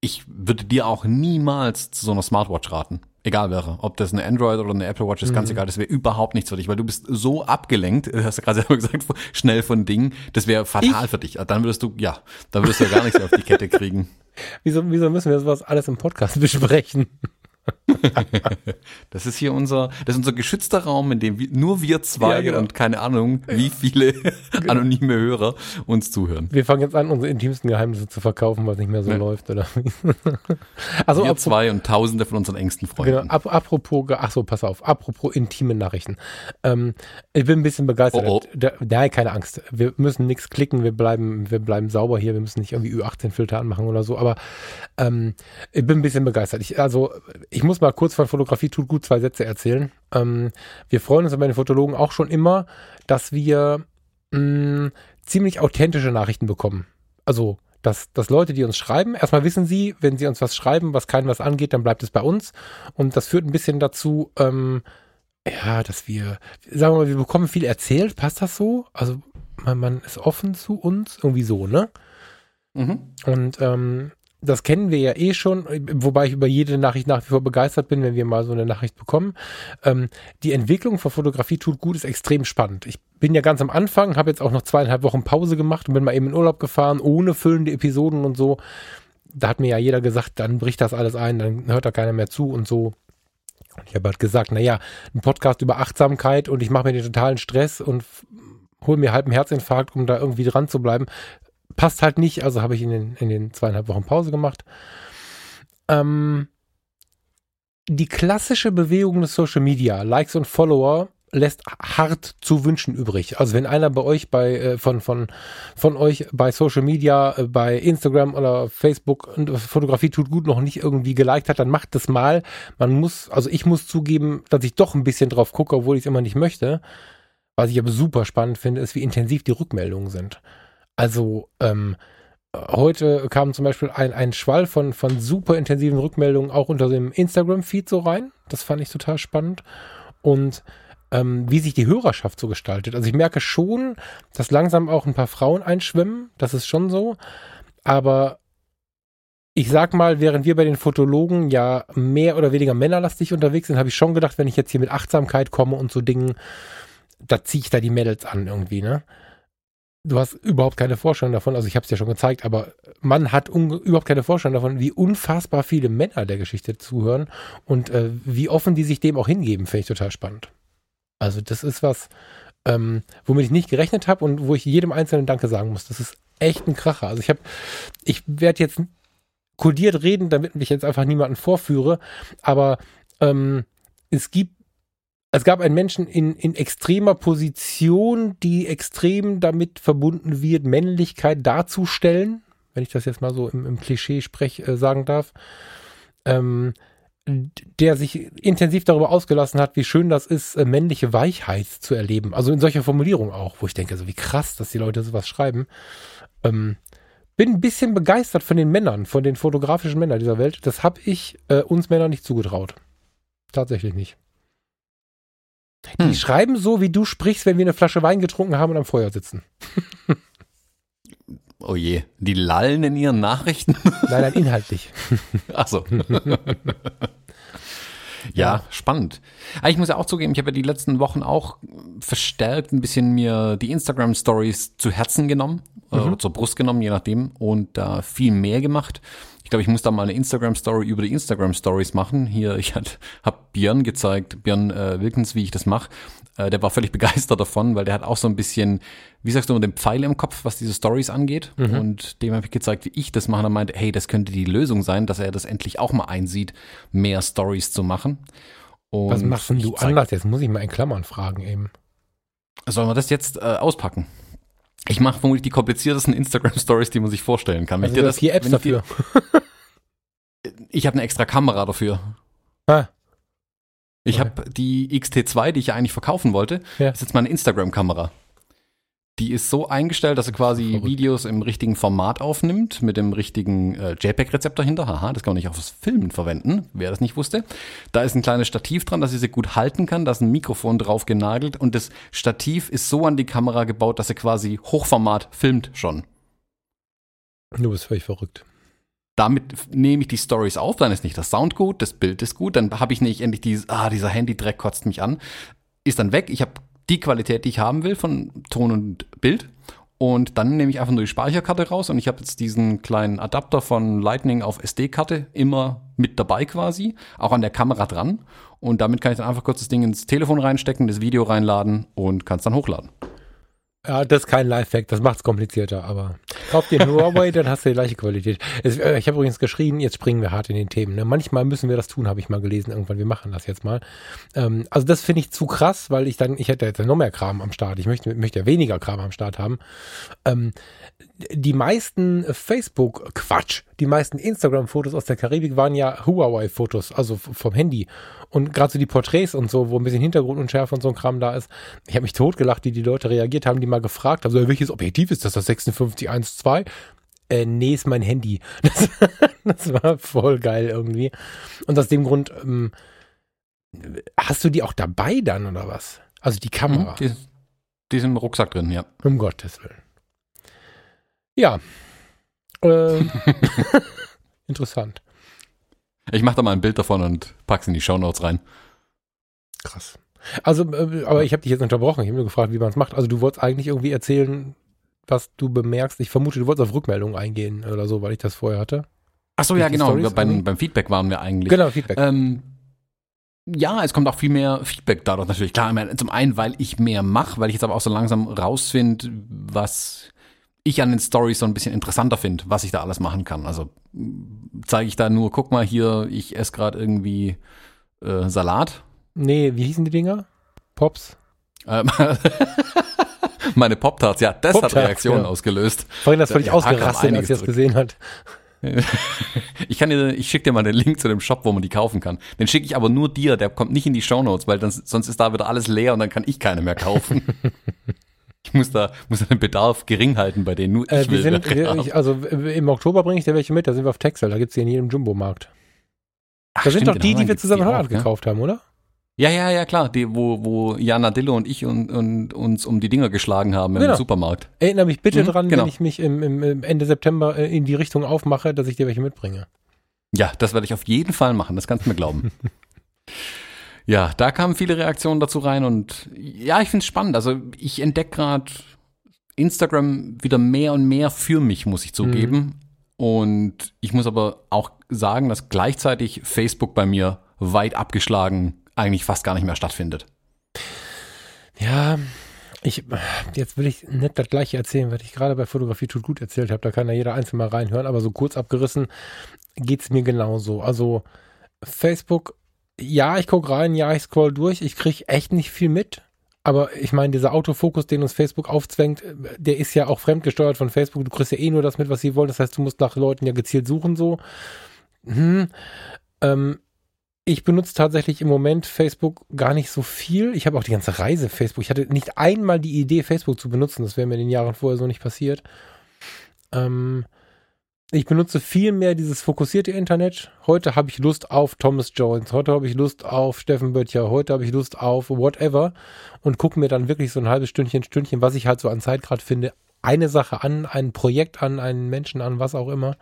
[SPEAKER 1] Ich würde dir auch niemals zu so einer Smartwatch raten. Egal wäre, ob das eine Android oder eine Apple Watch ist, mhm. ganz egal, das wäre überhaupt nichts für dich, weil du bist so abgelenkt, hast du gerade selber gesagt, schnell von Dingen, das wäre fatal ich? für dich. Dann würdest du, ja, dann würdest du ja gar nichts auf die Kette kriegen.
[SPEAKER 2] Wieso, wieso müssen wir sowas alles im Podcast besprechen?
[SPEAKER 1] das ist hier unser, das ist unser geschützter Raum, in dem wir, nur wir zwei ja, genau. und keine Ahnung, wie viele genau. anonyme Hörer uns zuhören.
[SPEAKER 2] Wir fangen jetzt an, unsere intimsten Geheimnisse zu verkaufen, was nicht mehr so ja. läuft, oder?
[SPEAKER 1] also wir zwei und Tausende von unseren engsten Freunden. Genau,
[SPEAKER 2] ap apropos, ach so, pass auf, apropos intime Nachrichten. Ähm, ich bin ein bisschen begeistert. Oh, oh. Da, nein, keine Angst. Wir müssen nichts klicken, wir bleiben, wir bleiben sauber hier, wir müssen nicht irgendwie Ü18-Filter anmachen oder so, aber ähm, ich bin ein bisschen begeistert. Ich, also ich muss mal kurz von Fotografie tut gut zwei Sätze erzählen. Ähm, wir freuen uns bei den Fotologen auch schon immer, dass wir mh, mm, ziemlich authentische Nachrichten bekommen. Also, dass, dass Leute, die uns schreiben, erstmal wissen sie, wenn sie uns was schreiben, was keinem was angeht, dann bleibt es bei uns. Und das führt ein bisschen dazu, ähm, ja, dass wir, sagen wir mal, wir bekommen viel erzählt. Passt das so? Also, man, man ist offen zu uns, irgendwie so, ne? Mhm. Und ähm, das kennen wir ja eh schon, wobei ich über jede Nachricht nach wie vor begeistert bin, wenn wir mal so eine Nachricht bekommen. Ähm, die Entwicklung von Fotografie tut gut, ist extrem spannend. Ich bin ja ganz am Anfang, habe jetzt auch noch zweieinhalb Wochen Pause gemacht und bin mal eben in Urlaub gefahren, ohne füllende Episoden und so. da hat mir ja jeder gesagt, dann bricht das alles ein, dann hört da keiner mehr zu und so. Und ich habe halt gesagt, naja, ein Podcast über Achtsamkeit und ich mache mir den totalen Stress und hole mir halb einen Herzinfarkt, um da irgendwie dran zu bleiben. Passt halt nicht, also habe ich in den, in den zweieinhalb Wochen Pause gemacht. Ähm, die klassische Bewegung des Social Media, Likes und Follower, lässt hart zu wünschen übrig. Also wenn einer bei euch bei äh, von von von euch bei Social Media, äh, bei Instagram oder Facebook und Fotografie tut gut noch nicht irgendwie geliked hat, dann macht das mal. Man muss, also ich muss zugeben, dass ich doch ein bisschen drauf gucke, obwohl ich es immer nicht möchte. Was ich aber super spannend finde, ist, wie intensiv die Rückmeldungen sind. Also ähm, heute kam zum Beispiel ein, ein Schwall von, von super intensiven Rückmeldungen auch unter dem Instagram-Feed so rein. Das fand ich total spannend. Und ähm, wie sich die Hörerschaft so gestaltet. Also ich merke schon, dass langsam auch ein paar Frauen einschwimmen. Das ist schon so. Aber ich sag mal, während wir bei den Fotologen ja mehr oder weniger männerlastig unterwegs sind, habe ich schon gedacht, wenn ich jetzt hier mit Achtsamkeit komme und so Dingen, da ziehe ich da die Mädels an irgendwie, ne? Du hast überhaupt keine Vorstellung davon, also ich habe es ja schon gezeigt, aber man hat überhaupt keine Vorstellung davon, wie unfassbar viele Männer der Geschichte zuhören und äh, wie offen die sich dem auch hingeben, finde ich total spannend. Also das ist was, ähm, womit ich nicht gerechnet habe und wo ich jedem Einzelnen Danke sagen muss. Das ist echt ein Kracher. Also ich habe, ich werde jetzt kodiert reden, damit ich jetzt einfach niemanden vorführe, aber ähm, es gibt es gab einen Menschen in, in extremer Position, die extrem damit verbunden wird, Männlichkeit darzustellen, wenn ich das jetzt mal so im, im Klischee-Sprech äh, sagen darf. Ähm, der sich intensiv darüber ausgelassen hat, wie schön das ist, äh, männliche Weichheit zu erleben. Also in solcher Formulierung auch, wo ich denke, so wie krass, dass die Leute sowas schreiben. Ähm, bin ein bisschen begeistert von den Männern, von den fotografischen Männern dieser Welt. Das habe ich äh, uns Männern nicht zugetraut. Tatsächlich nicht. Die hm. schreiben so, wie du sprichst, wenn wir eine Flasche Wein getrunken haben und am Feuer sitzen.
[SPEAKER 1] Oh je, die lallen in ihren Nachrichten?
[SPEAKER 2] Nein, nein, inhaltlich.
[SPEAKER 1] Ach so. Ja, spannend. Aber ich muss ja auch zugeben, ich habe ja die letzten Wochen auch verstärkt ein bisschen mir die Instagram Stories zu Herzen genommen äh, mhm. oder zur Brust genommen, je nachdem, und da viel mehr gemacht. Ich glaube, ich muss da mal eine Instagram Story über die Instagram Stories machen. Hier, ich habe Björn gezeigt, Björn äh, Wilkens, wie ich das mache. Äh, der war völlig begeistert davon, weil der hat auch so ein bisschen, wie sagst du, den Pfeil im Kopf, was diese Stories angeht. Mhm. Und dem habe ich gezeigt, wie ich das mache. Und er meinte, hey, das könnte die Lösung sein, dass er das endlich auch mal einsieht, mehr Stories zu machen.
[SPEAKER 2] Und was machst denn du anders? Jetzt muss ich mal in Klammern fragen eben.
[SPEAKER 1] Sollen wir das jetzt äh, auspacken? Ich mache vermutlich die kompliziertesten Instagram-Stories, die man sich vorstellen kann.
[SPEAKER 2] Also ich dir das, Apps dafür.
[SPEAKER 1] Dir, ich habe eine extra Kamera dafür. Ah. Ich okay. habe die XT2, die ich ja eigentlich verkaufen wollte, ja. ist jetzt meine Instagram-Kamera. Die ist so eingestellt, dass sie quasi Verrückt. Videos im richtigen Format aufnimmt, mit dem richtigen äh, JPEG-Rezept dahinter. Haha, das kann man nicht aufs Filmen verwenden, wer das nicht wusste. Da ist ein kleines Stativ dran, dass sie sie gut halten kann. Da ist ein Mikrofon drauf genagelt und das Stativ ist so an die Kamera gebaut, dass sie quasi Hochformat filmt schon.
[SPEAKER 2] Du bist völlig verrückt
[SPEAKER 1] damit nehme ich die Stories auf, dann ist nicht das Sound gut, das Bild ist gut, dann habe ich nicht endlich dieses, ah, dieser Handy-Dreck kotzt mich an, ist dann weg. Ich habe die Qualität, die ich haben will von Ton und Bild. Und dann nehme ich einfach nur die Speicherkarte raus und ich habe jetzt diesen kleinen Adapter von Lightning auf SD-Karte immer mit dabei quasi, auch an der Kamera dran. Und damit kann ich dann einfach kurz das Ding ins Telefon reinstecken, das Video reinladen und kann es dann hochladen.
[SPEAKER 2] Ja, das ist kein Lifehack, das macht's komplizierter, aber kauf dir Huawei, dann hast du die gleiche Qualität. Es, äh, ich habe übrigens geschrieben, jetzt springen wir hart in den Themen. Ne? Manchmal müssen wir das tun, habe ich mal gelesen irgendwann. Wir machen das jetzt mal. Ähm, also das finde ich zu krass, weil ich dann, ich hätte jetzt noch mehr Kram am Start. Ich möchte, möchte ja weniger Kram am Start haben. Ähm, die meisten Facebook-Quatsch, die meisten Instagram-Fotos aus der Karibik waren ja Huawei-Fotos, also vom Handy. Und gerade so die Porträts und so, wo ein bisschen Hintergrund und Schärfe und so ein Kram da ist. Ich habe mich totgelacht, wie die Leute reagiert haben, die mal gefragt haben, so, welches Objektiv ist das, das 5612? Äh, nee, ist mein Handy. Das, das, war voll geil irgendwie. Und aus dem Grund, ähm, hast du die auch dabei dann oder was? Also die Kamera. Mhm,
[SPEAKER 1] die, die ist im Rucksack drin, ja.
[SPEAKER 2] Um Gottes Willen. Ja. Äh, interessant.
[SPEAKER 1] Ich mache da mal ein Bild davon und pack's in die Shownotes rein.
[SPEAKER 2] Krass. Also, äh, aber ich habe dich jetzt unterbrochen. Ich habe nur gefragt, wie man es macht. Also du wolltest eigentlich irgendwie erzählen, was du bemerkst. Ich vermute, du wolltest auf Rückmeldungen eingehen oder so, weil ich das vorher hatte.
[SPEAKER 1] Ach so, ja, genau. Beim, beim, Feedback waren wir eigentlich.
[SPEAKER 2] Genau, Feedback.
[SPEAKER 1] Ähm, ja, es kommt auch viel mehr Feedback dadurch natürlich. Klar, zum einen, weil ich mehr mache, weil ich jetzt aber auch so langsam rausfinde, was ich an den Stories so ein bisschen interessanter finde, was ich da alles machen kann. Also zeige ich da nur, guck mal hier, ich esse gerade irgendwie äh, Salat.
[SPEAKER 2] Nee, wie hießen die Dinger? Pops?
[SPEAKER 1] Ähm, Meine Pop-Tarts, ja, das Pop hat Reaktionen ja. ausgelöst.
[SPEAKER 2] Vorhin das völlig ja, ausgerastet, als er es gesehen hat.
[SPEAKER 1] ich kann dir, ich schicke dir mal den Link zu dem Shop, wo man die kaufen kann. Den schicke ich aber nur dir, der kommt nicht in die Show Notes, weil dann, sonst ist da wieder alles leer und dann kann ich keine mehr kaufen. ich muss da, muss da den Bedarf gering halten bei denen. Nur
[SPEAKER 2] äh, wir sind, wir, ich, also im Oktober bringe ich dir welche mit, da sind wir auf Texel, da gibt es die in jedem Jumbo-Markt. Da sind doch die, die wir zusammen Fahrrad gekauft haben, oder?
[SPEAKER 1] Ja, ja, ja, klar, die, wo, wo Jana Dillo und ich und, und uns um die Dinger geschlagen haben genau. im Supermarkt.
[SPEAKER 2] Erinnere mich bitte mhm, dran, genau. wenn ich mich im, im, Ende September äh, in die Richtung aufmache, dass ich dir welche mitbringe.
[SPEAKER 1] Ja, das werde ich auf jeden Fall machen, das kannst du mir glauben. ja, da kamen viele Reaktionen dazu rein und ja, ich finde es spannend. Also ich entdecke gerade Instagram wieder mehr und mehr für mich, muss ich zugeben. Mhm. Und ich muss aber auch sagen, dass gleichzeitig Facebook bei mir weit abgeschlagen eigentlich fast gar nicht mehr stattfindet.
[SPEAKER 2] Ja, ich, jetzt will ich nicht das gleiche erzählen, was ich gerade bei Fotografie tut gut erzählt habe. Da kann ja jeder einzeln mal reinhören, aber so kurz abgerissen geht es mir genauso. Also Facebook, ja, ich gucke rein, ja, ich scroll durch, ich kriege echt nicht viel mit. Aber ich meine, dieser Autofokus, den uns Facebook aufzwängt, der ist ja auch fremdgesteuert von Facebook. Du kriegst ja eh nur das mit, was sie wollen. Das heißt, du musst nach Leuten ja gezielt suchen so. Hm. Ähm, ich benutze tatsächlich im Moment Facebook gar nicht so viel. Ich habe auch die ganze Reise Facebook. Ich hatte nicht einmal die Idee, Facebook zu benutzen. Das wäre mir in den Jahren vorher so nicht passiert. Ähm, ich benutze viel mehr dieses fokussierte Internet. Heute habe ich Lust auf Thomas Jones. Heute habe ich Lust auf Steffen Böttcher. Heute habe ich Lust auf whatever. Und gucke mir dann wirklich so ein halbes Stündchen, Stündchen, was ich halt so an Zeit gerade finde, eine Sache an, ein Projekt an, einen Menschen an, was auch immer.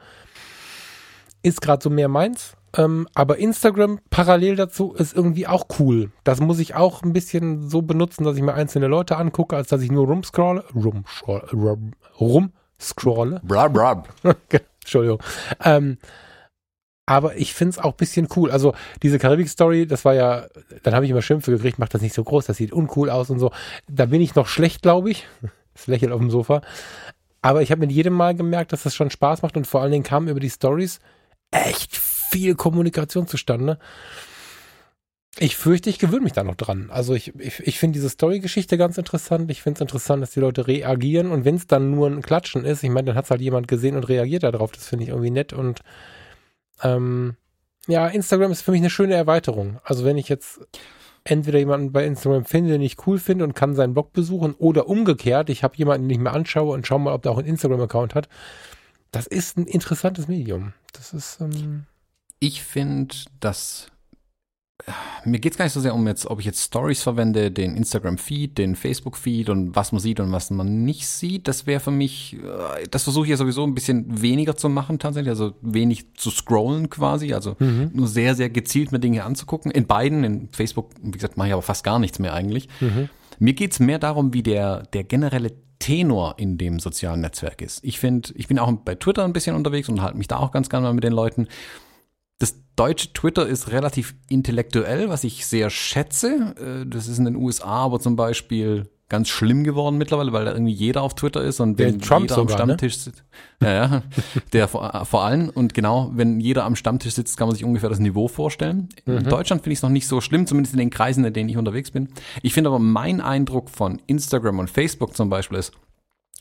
[SPEAKER 2] Ist gerade so mehr meins ähm, aber Instagram parallel dazu ist irgendwie auch cool. Das muss ich auch ein bisschen so benutzen, dass ich mir einzelne Leute angucke, als dass ich nur rumscrolle. Rumscrolle. Rum, rumscrolle.
[SPEAKER 1] Blab, blab.
[SPEAKER 2] Entschuldigung. Ähm, aber ich finde es auch ein bisschen cool. Also diese Karibik-Story, das war ja, dann habe ich immer Schimpfe gekriegt, macht das nicht so groß, das sieht uncool aus und so. Da bin ich noch schlecht, glaube ich. Das lächelt auf dem Sofa. Aber ich habe mit jedem Mal gemerkt, dass das schon Spaß macht und vor allen Dingen kamen über die Stories echt viel Kommunikation zustande. Ich fürchte, ich gewöhne mich da noch dran. Also ich, ich, ich finde diese Story-Geschichte ganz interessant. Ich finde es interessant, dass die Leute reagieren. Und wenn es dann nur ein Klatschen ist, ich meine, dann hat es halt jemand gesehen und reagiert darauf. Das finde ich irgendwie nett. Und ähm, ja, Instagram ist für mich eine schöne Erweiterung. Also wenn ich jetzt entweder jemanden bei Instagram finde, den ich cool finde und kann seinen Blog besuchen, oder umgekehrt, ich habe jemanden, den ich mir anschaue und schaue mal, ob der auch einen Instagram-Account hat. Das ist ein interessantes Medium. Das ist. Ähm
[SPEAKER 1] ich finde, dass mir geht es gar nicht so sehr um jetzt, ob ich jetzt Stories verwende, den Instagram-Feed, den Facebook-Feed und was man sieht und was man nicht sieht. Das wäre für mich, äh, das versuche ich ja sowieso ein bisschen weniger zu machen tatsächlich, also wenig zu scrollen quasi, also mhm. nur sehr, sehr gezielt mir Dinge anzugucken. In beiden, in Facebook, wie gesagt, mache ich aber fast gar nichts mehr eigentlich. Mhm. Mir geht es mehr darum, wie der, der generelle Tenor in dem sozialen Netzwerk ist. Ich finde, ich bin auch bei Twitter ein bisschen unterwegs und halte mich da auch ganz gerne mal mit den Leuten deutsche Twitter ist relativ intellektuell, was ich sehr schätze. Äh, das ist in den USA aber zum Beispiel ganz schlimm geworden mittlerweile, weil da irgendwie jeder auf Twitter ist und wenn
[SPEAKER 2] Trump
[SPEAKER 1] jeder
[SPEAKER 2] sogar,
[SPEAKER 1] am ne? Stammtisch ne? sitzt. Ja, ja, der vor, vor allem und genau, wenn jeder am Stammtisch sitzt, kann man sich ungefähr das Niveau vorstellen. Mhm. In Deutschland finde ich es noch nicht so schlimm, zumindest in den Kreisen, in denen ich unterwegs bin. Ich finde aber mein Eindruck von Instagram und Facebook zum Beispiel ist,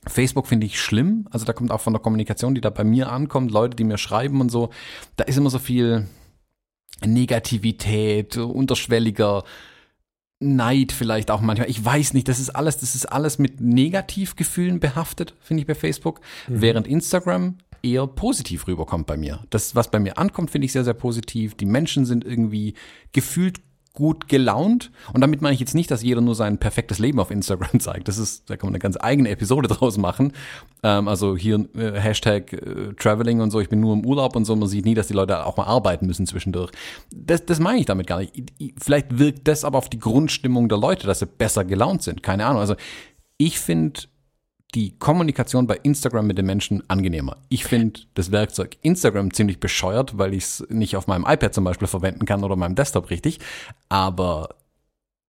[SPEAKER 1] Facebook finde ich schlimm. Also da kommt auch von der Kommunikation, die da bei mir ankommt, Leute, die mir schreiben und so, da ist immer so viel Negativität, unterschwelliger Neid vielleicht auch manchmal. Ich weiß nicht, das ist alles, das ist alles mit Negativgefühlen behaftet, finde ich bei Facebook, mhm. während Instagram eher positiv rüberkommt bei mir. Das, was bei mir ankommt, finde ich sehr, sehr positiv. Die Menschen sind irgendwie gefühlt gut gelaunt. Und damit meine ich jetzt nicht, dass jeder nur sein perfektes Leben auf Instagram zeigt. Das ist, da kann man eine ganz eigene Episode draus machen. Ähm, also hier äh, Hashtag äh, Traveling und so, ich bin nur im Urlaub und so. Man sieht nie, dass die Leute auch mal arbeiten müssen zwischendurch. Das, das meine ich damit gar nicht. Vielleicht wirkt das aber auf die Grundstimmung der Leute, dass sie besser gelaunt sind. Keine Ahnung. Also ich finde die Kommunikation bei Instagram mit den Menschen angenehmer. Ich finde das Werkzeug Instagram ziemlich bescheuert, weil ich es nicht auf meinem iPad zum Beispiel verwenden kann oder meinem Desktop richtig. Aber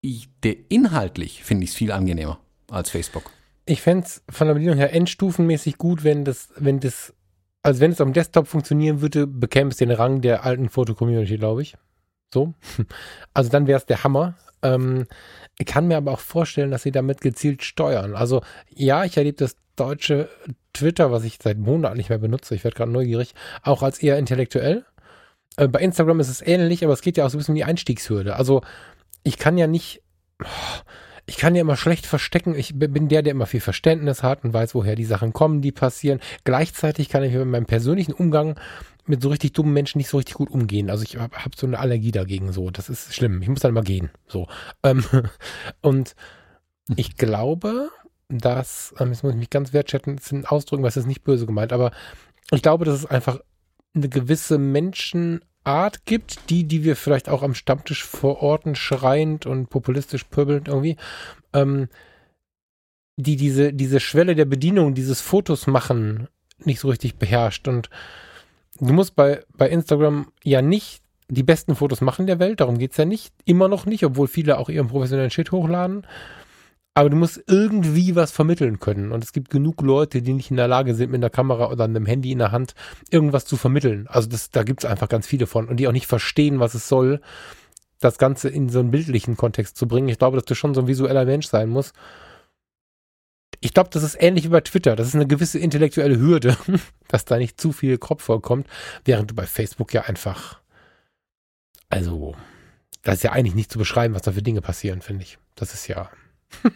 [SPEAKER 1] ich, inhaltlich finde ich es viel angenehmer als Facebook.
[SPEAKER 2] Ich fände es von der Bedienung her endstufenmäßig gut, wenn das, wenn das, also wenn es am Desktop funktionieren würde, bekäme es den Rang der alten Foto-Community, glaube ich. So. Also dann wäre es der Hammer. Ähm, ich kann mir aber auch vorstellen, dass sie damit gezielt steuern. Also ja, ich erlebe das deutsche Twitter, was ich seit Monaten nicht mehr benutze, ich werde gerade neugierig, auch als eher intellektuell. Äh, bei Instagram ist es ähnlich, aber es geht ja auch so ein bisschen um die Einstiegshürde. Also ich kann ja nicht, ich kann ja immer schlecht verstecken. Ich bin der, der immer viel Verständnis hat und weiß, woher die Sachen kommen, die passieren. Gleichzeitig kann ich mit meinem persönlichen Umgang mit so richtig dummen Menschen nicht so richtig gut umgehen. Also ich habe hab so eine Allergie dagegen so. Das ist schlimm. Ich muss dann mal gehen. So. Ähm, und ich glaube, dass, ähm, jetzt muss ich mich ganz wertschätzend ausdrücken, was ist nicht böse gemeint, aber ich glaube, dass es einfach eine gewisse Menschenart gibt, die, die wir vielleicht auch am Stammtisch verorten, schreiend und populistisch pöbelnd irgendwie, ähm, die diese, diese Schwelle der Bedienung, dieses Fotos machen, nicht so richtig beherrscht und du musst bei, bei Instagram ja nicht die besten Fotos machen der Welt, darum geht es ja nicht. Immer noch nicht, obwohl viele auch ihren professionellen Shit hochladen. Aber du musst irgendwie was vermitteln können. Und es gibt genug Leute, die nicht in der Lage sind, mit einer Kamera oder einem Handy in der Hand irgendwas zu vermitteln. Also das, da gibt es einfach ganz viele von und die auch nicht verstehen, was es soll, das Ganze in so einen bildlichen Kontext zu bringen. Ich glaube, dass du schon so ein visueller Mensch sein musst ich glaube, das ist ähnlich wie bei Twitter. Das ist eine gewisse intellektuelle Hürde, dass da nicht zu viel Kopf vorkommt, während du bei Facebook ja einfach, also, das ist ja eigentlich nicht zu beschreiben, was da für Dinge passieren, finde ich. Das ist ja.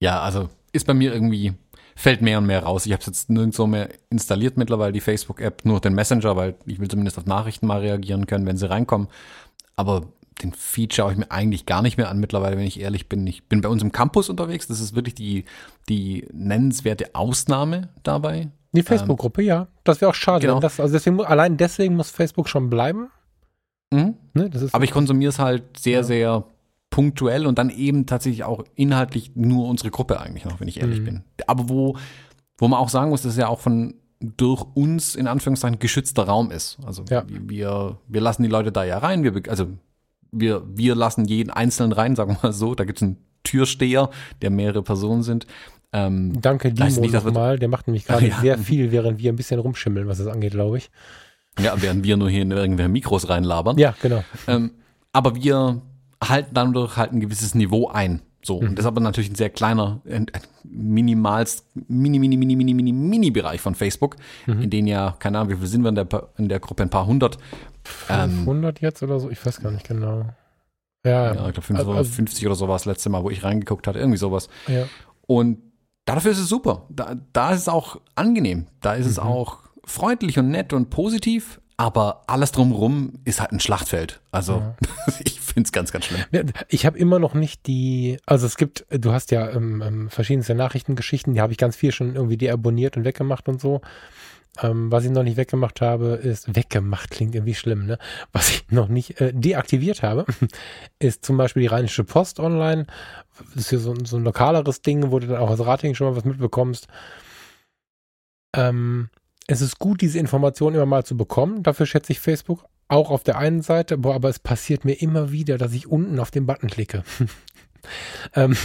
[SPEAKER 1] ja, also ist bei mir irgendwie, fällt mehr und mehr raus. Ich habe es jetzt nirgendwo mehr installiert mittlerweile, die Facebook-App, nur den Messenger, weil ich will zumindest auf Nachrichten mal reagieren können, wenn sie reinkommen. Aber den Feed schaue ich mir eigentlich gar nicht mehr an mittlerweile, wenn ich ehrlich bin. Ich bin bei uns im Campus unterwegs. Das ist wirklich die, die nennenswerte Ausnahme dabei.
[SPEAKER 2] Die Facebook-Gruppe, ähm, ja. Das wäre auch schade. Genau. Das, also deswegen, allein deswegen muss Facebook schon bleiben.
[SPEAKER 1] Mhm. Ne, Aber ich konsumiere es halt sehr, ja. sehr punktuell und dann eben tatsächlich auch inhaltlich nur unsere Gruppe eigentlich noch, wenn ich ehrlich mhm. bin. Aber wo, wo man auch sagen muss, dass es ja auch von durch uns in Anführungszeichen geschützter Raum ist. Also ja. wir, wir lassen die Leute da ja rein, wir, also wir, wir lassen jeden Einzelnen rein, sagen wir mal so. Da gibt es einen Türsteher, der mehrere Personen sind.
[SPEAKER 2] Ähm, Danke, Dimo nochmal. Der macht nämlich gerade ja. sehr viel, während wir ein bisschen rumschimmeln, was das angeht, glaube ich.
[SPEAKER 1] Ja, während wir nur hier in irgendwelche Mikros reinlabern.
[SPEAKER 2] Ja, genau.
[SPEAKER 1] Ähm, aber wir halten dadurch halt ein gewisses Niveau ein. So, mhm. und das ist aber natürlich ein sehr kleiner, ein, ein minimalst, mini, mini, mini, mini, mini, mini Bereich von Facebook, mhm. in denen ja, keine Ahnung, wie viel sind wir in der, in der Gruppe, ein paar hundert.
[SPEAKER 2] 500 ähm, jetzt oder so? Ich weiß gar nicht genau.
[SPEAKER 1] Ja, ja ich glaube 550 also, oder so war das letzte Mal, wo ich reingeguckt hatte, irgendwie sowas. Ja. Und dafür ist es super. Da, da ist es auch angenehm. Da ist mhm. es auch freundlich und nett und positiv, aber alles drumherum ist halt ein Schlachtfeld. Also ja. ich finde es ganz, ganz schlimm.
[SPEAKER 2] Ich habe immer noch nicht die, also es gibt, du hast ja ähm, ähm, verschiedenste Nachrichtengeschichten, die habe ich ganz viel schon irgendwie deabonniert und weggemacht und so. Ähm, was ich noch nicht weggemacht habe, ist, weggemacht klingt irgendwie schlimm, ne? Was ich noch nicht äh, deaktiviert habe, ist zum Beispiel die Rheinische Post online. Das ist hier so, so ein lokaleres Ding, wo du dann auch als Rating schon mal was mitbekommst. Ähm, es ist gut, diese Informationen immer mal zu bekommen. Dafür schätze ich Facebook auch auf der einen Seite, boah, aber es passiert mir immer wieder, dass ich unten auf den Button klicke. ähm,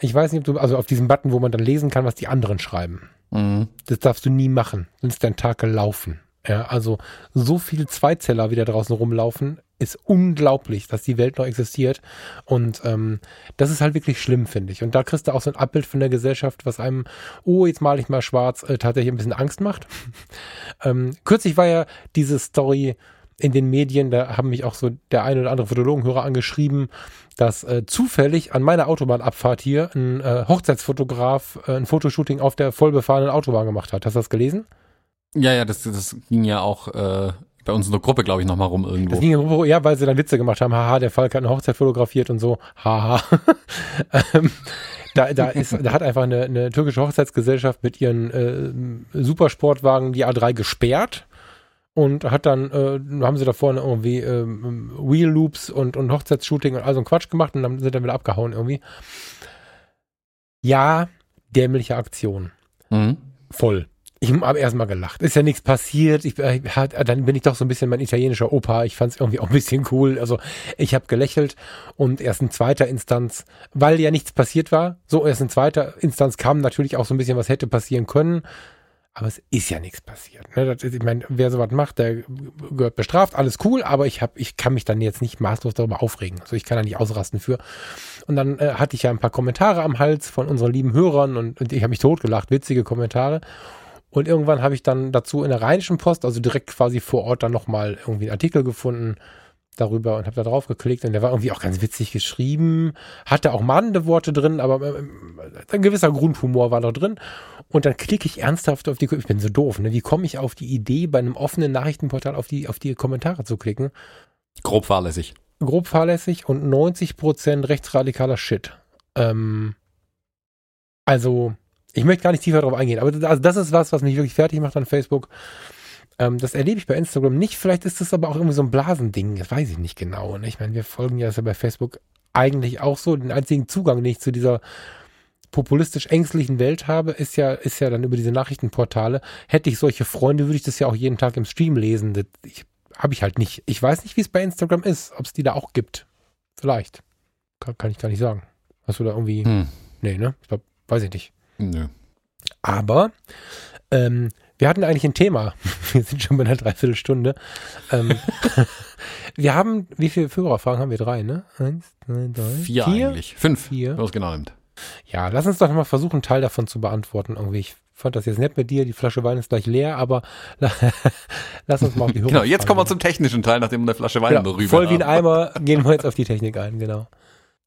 [SPEAKER 2] ich weiß nicht, ob du, also auf diesen Button, wo man dann lesen kann, was die anderen schreiben. Mhm. Das darfst du nie machen, sonst ist dein Tag gelaufen. Ja, also so viele Zweizeller, wie da draußen rumlaufen, ist unglaublich, dass die Welt noch existiert. Und ähm, das ist halt wirklich schlimm, finde ich. Und da kriegst du auch so ein Abbild von der Gesellschaft, was einem, oh, jetzt male ich mal schwarz, äh, tatsächlich ein bisschen Angst macht. ähm, kürzlich war ja diese Story in den Medien, da haben mich auch so der eine oder andere Fotologenhörer angeschrieben, dass äh, zufällig an meiner Autobahnabfahrt hier ein äh, Hochzeitsfotograf äh, ein Fotoshooting auf der vollbefahrenen Autobahn gemacht hat. Hast du das gelesen?
[SPEAKER 1] Ja, ja, das, das ging ja auch äh, bei uns in der Gruppe, glaube ich, nochmal rum irgendwo. Das
[SPEAKER 2] ging, ja, weil sie dann Witze gemacht haben. Haha, der Falk hat eine Hochzeit fotografiert und so. Haha. ähm, da, da, ist, da hat einfach eine, eine türkische Hochzeitsgesellschaft mit ihren äh, Supersportwagen die A3 gesperrt und hat dann, äh, haben sie da vorne irgendwie äh, Wheel Loops und, und Hochzeitsshooting und all so ein Quatsch gemacht und dann sind dann wieder abgehauen irgendwie. Ja, dämliche Aktion. Mhm. Voll. Ich habe erstmal gelacht. Ist ja nichts passiert. Ich, äh, hat, dann bin ich doch so ein bisschen mein italienischer Opa. Ich fand es irgendwie auch ein bisschen cool. Also ich habe gelächelt und erst in zweiter Instanz, weil ja nichts passiert war, so erst in zweiter Instanz kam natürlich auch so ein bisschen, was hätte passieren können. Aber es ist ja nichts passiert. Ne? Ist, ich meine, wer sowas macht, der gehört bestraft, alles cool, aber ich, hab, ich kann mich dann jetzt nicht maßlos darüber aufregen. Also ich kann da nicht ausrasten für. Und dann äh, hatte ich ja ein paar Kommentare am Hals von unseren lieben Hörern und, und ich habe mich totgelacht, witzige Kommentare. Und irgendwann habe ich dann dazu in der Rheinischen Post, also direkt quasi vor Ort, dann nochmal irgendwie einen Artikel gefunden darüber und habe da drauf geklickt und der war irgendwie auch ganz witzig geschrieben, hatte auch mahnende Worte drin, aber äh, ein gewisser Grundhumor war da drin. Und dann klicke ich ernsthaft auf die, ich bin so doof, ne? Wie komme ich auf die Idee, bei einem offenen Nachrichtenportal auf die, auf die Kommentare zu klicken?
[SPEAKER 1] Grob fahrlässig.
[SPEAKER 2] Grob fahrlässig und 90% rechtsradikaler Shit. Ähm, also, ich möchte gar nicht tiefer darauf eingehen, aber das, also das ist was, was mich wirklich fertig macht an Facebook. Ähm, das erlebe ich bei Instagram nicht. Vielleicht ist das aber auch irgendwie so ein Blasending. Das weiß ich nicht genau. Ne? Ich meine, wir folgen ja, ja bei Facebook eigentlich auch so. Den einzigen Zugang, den ich zu dieser populistisch ängstlichen Welt habe, ist ja, ist ja dann über diese Nachrichtenportale. Hätte ich solche Freunde, würde ich das ja auch jeden Tag im Stream lesen. Das habe ich halt nicht. Ich weiß nicht, wie es bei Instagram ist, ob es die da auch gibt. Vielleicht. Kann, kann, ich gar nicht sagen. Hast du da irgendwie. Hm. Nee, ne? Ich glaub, weiß ich nicht. Nö. Aber ähm, wir hatten eigentlich ein Thema. Wir sind schon bei einer Dreiviertelstunde. Ähm, wir haben, wie viele Führerfragen haben wir? Drei, ne? Eins,
[SPEAKER 1] zwei, drei. Vier, vier? eigentlich. Fünf, vier. wenn man es genau nimmt.
[SPEAKER 2] Ja, lass uns doch mal versuchen, einen Teil davon zu beantworten irgendwie. Ich fand das jetzt nett mit dir, die Flasche Wein ist gleich leer, aber lass uns mal auf die
[SPEAKER 1] Hörer Genau, jetzt kommen wir zum technischen Teil, nachdem wir eine Flasche Wein
[SPEAKER 2] genau, darüber Voll wie ein Eimer gehen wir jetzt auf die Technik ein, genau.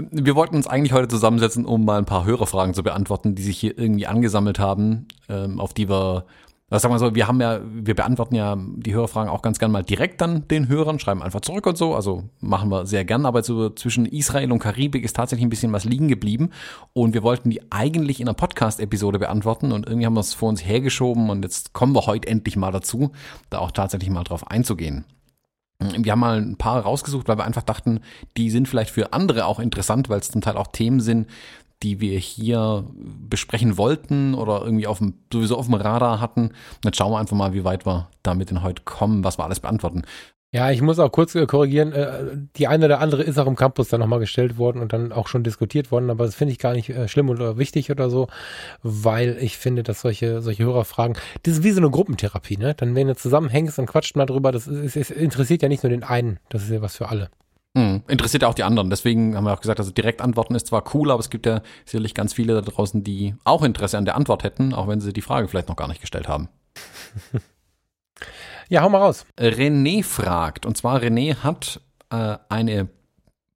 [SPEAKER 1] Wir wollten uns eigentlich heute zusammensetzen, um mal ein paar Hörerfragen zu beantworten, die sich hier irgendwie angesammelt haben, ähm, auf die wir das sagen wir so, wir haben ja, wir beantworten ja die Hörerfragen auch ganz gern mal direkt dann den Hörern, schreiben einfach zurück und so. Also machen wir sehr gern, aber so zwischen Israel und Karibik ist tatsächlich ein bisschen was liegen geblieben. Und wir wollten die eigentlich in einer Podcast-Episode beantworten und irgendwie haben wir es vor uns hergeschoben und jetzt kommen wir heute endlich mal dazu, da auch tatsächlich mal drauf einzugehen. Wir haben mal ein paar rausgesucht, weil wir einfach dachten, die sind vielleicht für andere auch interessant, weil es zum Teil auch Themen sind, die wir hier besprechen wollten oder irgendwie auf dem, sowieso auf dem Radar hatten. Und jetzt schauen wir einfach mal, wie weit wir damit denn heute kommen, was wir alles beantworten.
[SPEAKER 2] Ja, ich muss auch kurz äh, korrigieren. Äh, die eine oder andere ist auch im Campus dann nochmal gestellt worden und dann auch schon diskutiert worden, aber das finde ich gar nicht äh, schlimm oder wichtig oder so, weil ich finde, dass solche, solche Hörerfragen, das ist wie so eine Gruppentherapie, ne? Dann, wenn du zusammenhängst und quatscht mal drüber, das, ist, es interessiert ja nicht nur den einen, das ist ja was für alle.
[SPEAKER 1] Mhm. Interessiert ja auch die anderen. Deswegen haben wir auch gesagt, also direkt antworten ist zwar cool, aber es gibt ja sicherlich ganz viele da draußen, die auch Interesse an der Antwort hätten, auch wenn sie die Frage vielleicht noch gar nicht gestellt haben.
[SPEAKER 2] ja, hau mal raus.
[SPEAKER 1] René fragt, und zwar René hat äh, eine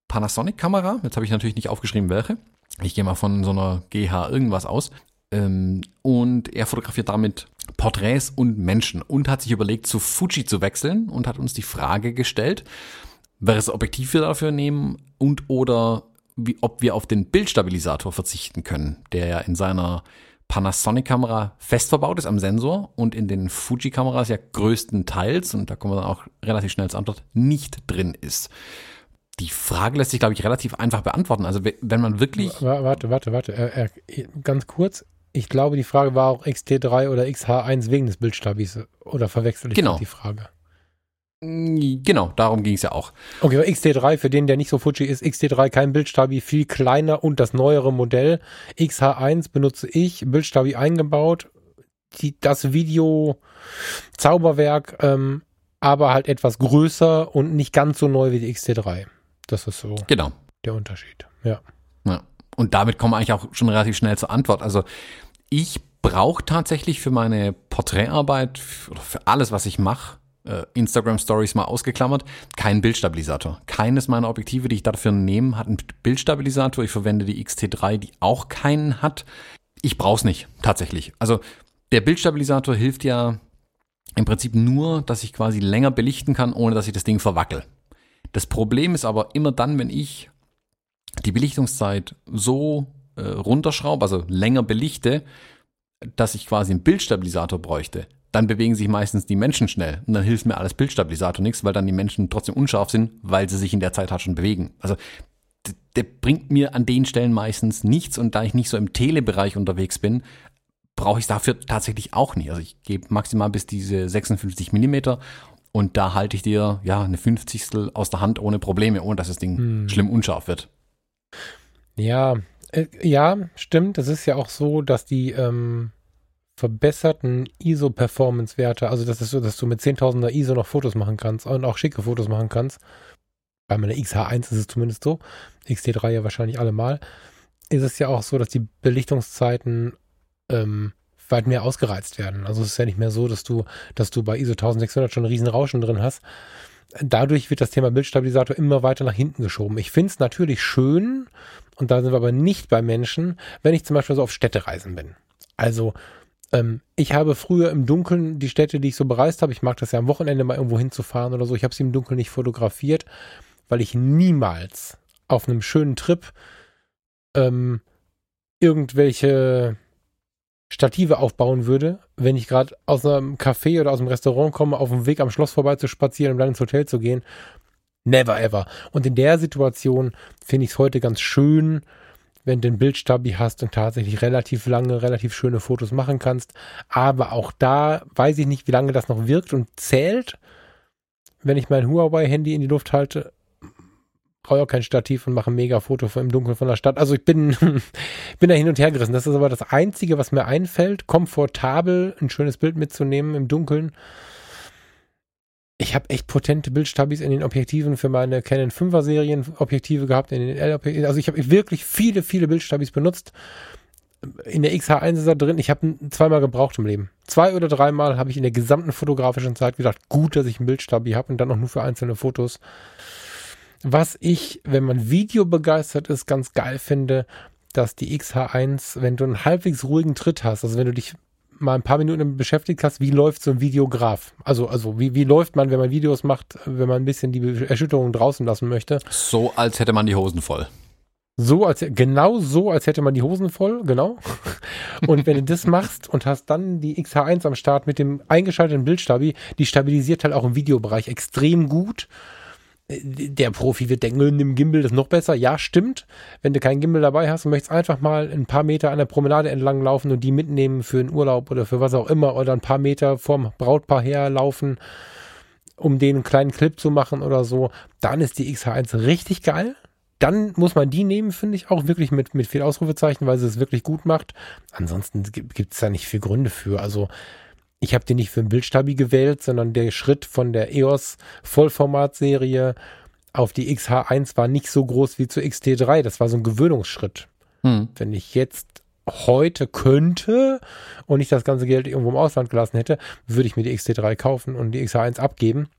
[SPEAKER 1] Panasonic-Kamera. Jetzt habe ich natürlich nicht aufgeschrieben, welche. Ich gehe mal von so einer GH irgendwas aus. Ähm, und er fotografiert damit Porträts und Menschen und hat sich überlegt, zu Fuji zu wechseln und hat uns die Frage gestellt, welches Objektiv wir dafür nehmen und oder wie, ob wir auf den Bildstabilisator verzichten können, der ja in seiner Panasonic-Kamera fest verbaut ist am Sensor und in den Fuji-Kameras ja größtenteils, und da kommen wir dann auch relativ schnell zur Antwort, nicht drin ist. Die Frage lässt sich, glaube ich, relativ einfach beantworten. Also wenn man wirklich.
[SPEAKER 2] Warte, warte, warte. Äh, äh, ganz kurz. Ich glaube, die Frage war auch XT3 oder XH1 wegen des Bildstabis. Oder verwechsel ich
[SPEAKER 1] genau.
[SPEAKER 2] die Frage?
[SPEAKER 1] Genau, darum ging es ja auch.
[SPEAKER 2] Okay, XT3, für den, der nicht so Fuji ist, XT3 kein Bildstabi, viel kleiner und das neuere Modell. XH1 benutze ich, Bildstabi eingebaut. Die, das Video Zauberwerk, ähm, aber halt etwas größer und nicht ganz so neu wie die XT3. Das ist so
[SPEAKER 1] genau.
[SPEAKER 2] der Unterschied. Ja.
[SPEAKER 1] ja. Und damit kommen wir eigentlich auch schon relativ schnell zur Antwort. Also ich brauche tatsächlich für meine Porträtarbeit oder für alles, was ich mache, Instagram Stories mal ausgeklammert, kein Bildstabilisator. Keines meiner Objektive, die ich dafür nehme, hat einen Bildstabilisator. Ich verwende die XT3, die auch keinen hat. Ich brauche es nicht, tatsächlich. Also der Bildstabilisator hilft ja im Prinzip nur, dass ich quasi länger belichten kann, ohne dass ich das Ding verwackel. Das Problem ist aber immer dann, wenn ich die Belichtungszeit so äh, runterschraube, also länger belichte, dass ich quasi einen Bildstabilisator bräuchte dann bewegen sich meistens die Menschen schnell. Und dann hilft mir alles Bildstabilisator nichts, weil dann die Menschen trotzdem unscharf sind, weil sie sich in der Zeit halt schon bewegen. Also der bringt mir an den Stellen meistens nichts und da ich nicht so im Telebereich unterwegs bin, brauche ich dafür tatsächlich auch nicht. Also ich gebe maximal bis diese 56 Millimeter und da halte ich dir ja eine Fünfzigstel aus der Hand ohne Probleme, ohne dass das Ding hm. schlimm unscharf wird.
[SPEAKER 2] Ja, äh, ja, stimmt. Es ist ja auch so, dass die ähm, verbesserten ISO-Performance-Werte, also das dass du mit 10.000er ISO noch Fotos machen kannst und auch schicke Fotos machen kannst. Bei meiner XH1 ist es zumindest so, XT3 ja wahrscheinlich allemal, ist es ja auch so, dass die Belichtungszeiten ähm, weit mehr ausgereizt werden. Also es ist ja nicht mehr so, dass du, dass du bei ISO 1600 schon einen riesen Rauschen drin hast. Dadurch wird das Thema Bildstabilisator immer weiter nach hinten geschoben. Ich finde es natürlich schön, und da sind wir aber nicht bei Menschen, wenn ich zum Beispiel so auf Städtereisen bin. Also ähm, ich habe früher im Dunkeln die Städte, die ich so bereist habe, ich mag das ja am Wochenende mal irgendwo hinzufahren oder so, ich habe sie im Dunkeln nicht fotografiert, weil ich niemals auf einem schönen Trip ähm, irgendwelche Stative aufbauen würde, wenn ich gerade aus einem Café oder aus einem Restaurant komme, auf dem Weg am Schloss vorbei zu spazieren und dann ins Hotel zu gehen. Never ever. Und in der Situation finde ich es heute ganz schön, wenn du ein Bildstabi hast und tatsächlich relativ lange, relativ schöne Fotos machen kannst. Aber auch da weiß ich nicht, wie lange das noch wirkt und zählt. Wenn ich mein Huawei-Handy in die Luft halte, brauche auch kein Stativ und mache ein mega Foto im Dunkeln von der Stadt. Also ich bin, bin da hin und her gerissen. Das ist aber das Einzige, was mir einfällt, komfortabel ein schönes Bild mitzunehmen im Dunkeln ich habe echt potente Bildstabis in den Objektiven für meine Canon 5er Serien Objektive gehabt, in den L also ich habe wirklich viele, viele Bildstabis benutzt. In der XH1 ist er drin. Ich habe zweimal gebraucht im Leben. Zwei oder dreimal habe ich in der gesamten fotografischen Zeit gedacht, gut, dass ich einen Bildstabi habe und dann auch nur für einzelne Fotos. Was ich, wenn man Video begeistert ist, ganz geil finde, dass die XH1, wenn du einen halbwegs ruhigen Tritt hast, also wenn du dich mal ein paar Minuten beschäftigt hast, wie läuft so ein Videograf? Also, also wie, wie läuft man, wenn man Videos macht, wenn man ein bisschen die Erschütterung draußen lassen möchte?
[SPEAKER 1] So, als hätte man die Hosen voll.
[SPEAKER 2] So, als genau so, als hätte man die Hosen voll, genau. Und wenn du das machst und hast dann die XH1 am Start mit dem eingeschalteten Bildstabi, die stabilisiert halt auch im Videobereich extrem gut der Profi wird denken, nimm Gimbal, das ist noch besser. Ja, stimmt. Wenn du keinen Gimbal dabei hast und möchtest einfach mal ein paar Meter an der Promenade entlang laufen und die mitnehmen für einen Urlaub oder für was auch immer oder ein paar Meter vorm Brautpaar herlaufen, um den einen kleinen Clip zu machen oder so, dann ist die XH1 richtig geil. Dann muss man die nehmen, finde ich, auch wirklich mit, mit viel Ausrufezeichen, weil sie es wirklich gut macht. Ansonsten gibt es da nicht viel Gründe für. Also ich habe den nicht für ein Bildstabi gewählt, sondern der Schritt von der EOS Vollformatserie auf die XH1 war nicht so groß wie zur XT3. Das war so ein Gewöhnungsschritt. Hm. Wenn ich jetzt heute könnte und nicht das ganze Geld irgendwo im Ausland gelassen hätte, würde ich mir die XT3 kaufen und die XH1 abgeben.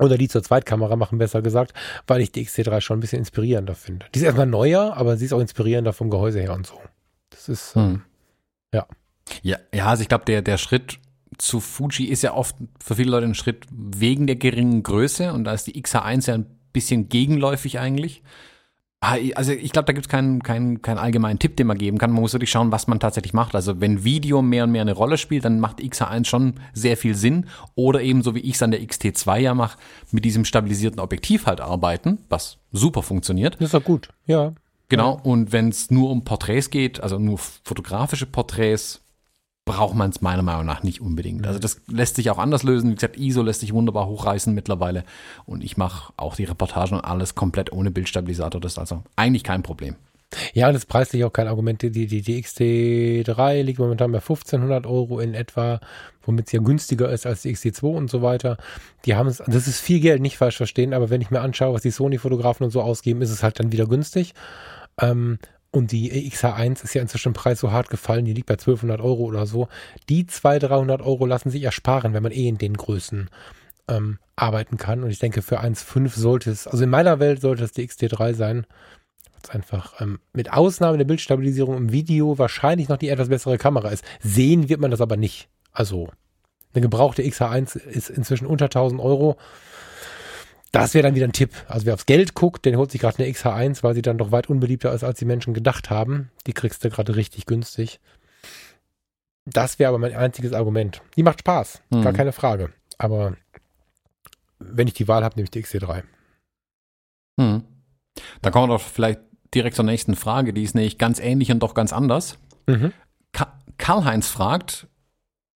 [SPEAKER 2] Oder die zur Zweitkamera machen, besser gesagt, weil ich die XT3 schon ein bisschen inspirierender finde. Die ist erstmal neuer, aber sie ist auch inspirierender vom Gehäuse her und so. Das ist, hm. ja.
[SPEAKER 1] Ja, ja, also ich glaube, der, der Schritt zu Fuji ist ja oft für viele Leute ein Schritt wegen der geringen Größe und da ist die XH1 ja ein bisschen gegenläufig eigentlich. Ah, also ich glaube, da gibt es keinen, keinen, keinen allgemeinen Tipp, den man geben kann. Man muss wirklich schauen, was man tatsächlich macht. Also wenn Video mehr und mehr eine Rolle spielt, dann macht XH1 schon sehr viel Sinn. Oder eben so wie ich es an der XT2 ja mache, mit diesem stabilisierten Objektiv halt arbeiten, was super funktioniert.
[SPEAKER 2] Das ist doch gut, ja.
[SPEAKER 1] Genau, und wenn es nur um Porträts geht, also nur fotografische Porträts, braucht man es meiner Meinung nach nicht unbedingt. Also das lässt sich auch anders lösen. Wie gesagt, ISO lässt sich wunderbar hochreißen mittlerweile. Und ich mache auch die Reportagen und alles komplett ohne Bildstabilisator. Das ist also eigentlich kein Problem.
[SPEAKER 2] Ja, und das preislich auch kein Argument. Die, die, die XT3 liegt momentan bei 1500 Euro in etwa, womit sie ja günstiger ist als die XT2 und so weiter. Die haben es, das ist viel Geld, nicht falsch verstehen, aber wenn ich mir anschaue, was die Sony-Fotografen und so ausgeben, ist es halt dann wieder günstig. Ähm, und die XH1 ist ja inzwischen im Preis so hart gefallen, die liegt bei 1200 Euro oder so. Die 200, 300 Euro lassen sich ersparen, wenn man eh in den Größen ähm, arbeiten kann. Und ich denke, für 1,5 sollte es, also in meiner Welt sollte es die XT3 sein. Was einfach ähm, mit Ausnahme der Bildstabilisierung im Video wahrscheinlich noch die etwas bessere Kamera ist. Sehen wird man das aber nicht. Also eine gebrauchte XH1 ist inzwischen unter 1000 Euro. Das wäre dann wieder ein Tipp. Also wer aufs Geld guckt, der holt sich gerade eine XH1, weil sie dann doch weit unbeliebter ist, als die Menschen gedacht haben. Die kriegst du gerade richtig günstig. Das wäre aber mein einziges Argument. Die macht Spaß, mhm. gar keine Frage. Aber wenn ich die Wahl habe, nehme ich die XT3.
[SPEAKER 1] Mhm. Da kommen wir doch vielleicht direkt zur nächsten Frage, die ist nämlich ganz ähnlich und doch ganz anders. Mhm. Karl-Heinz fragt,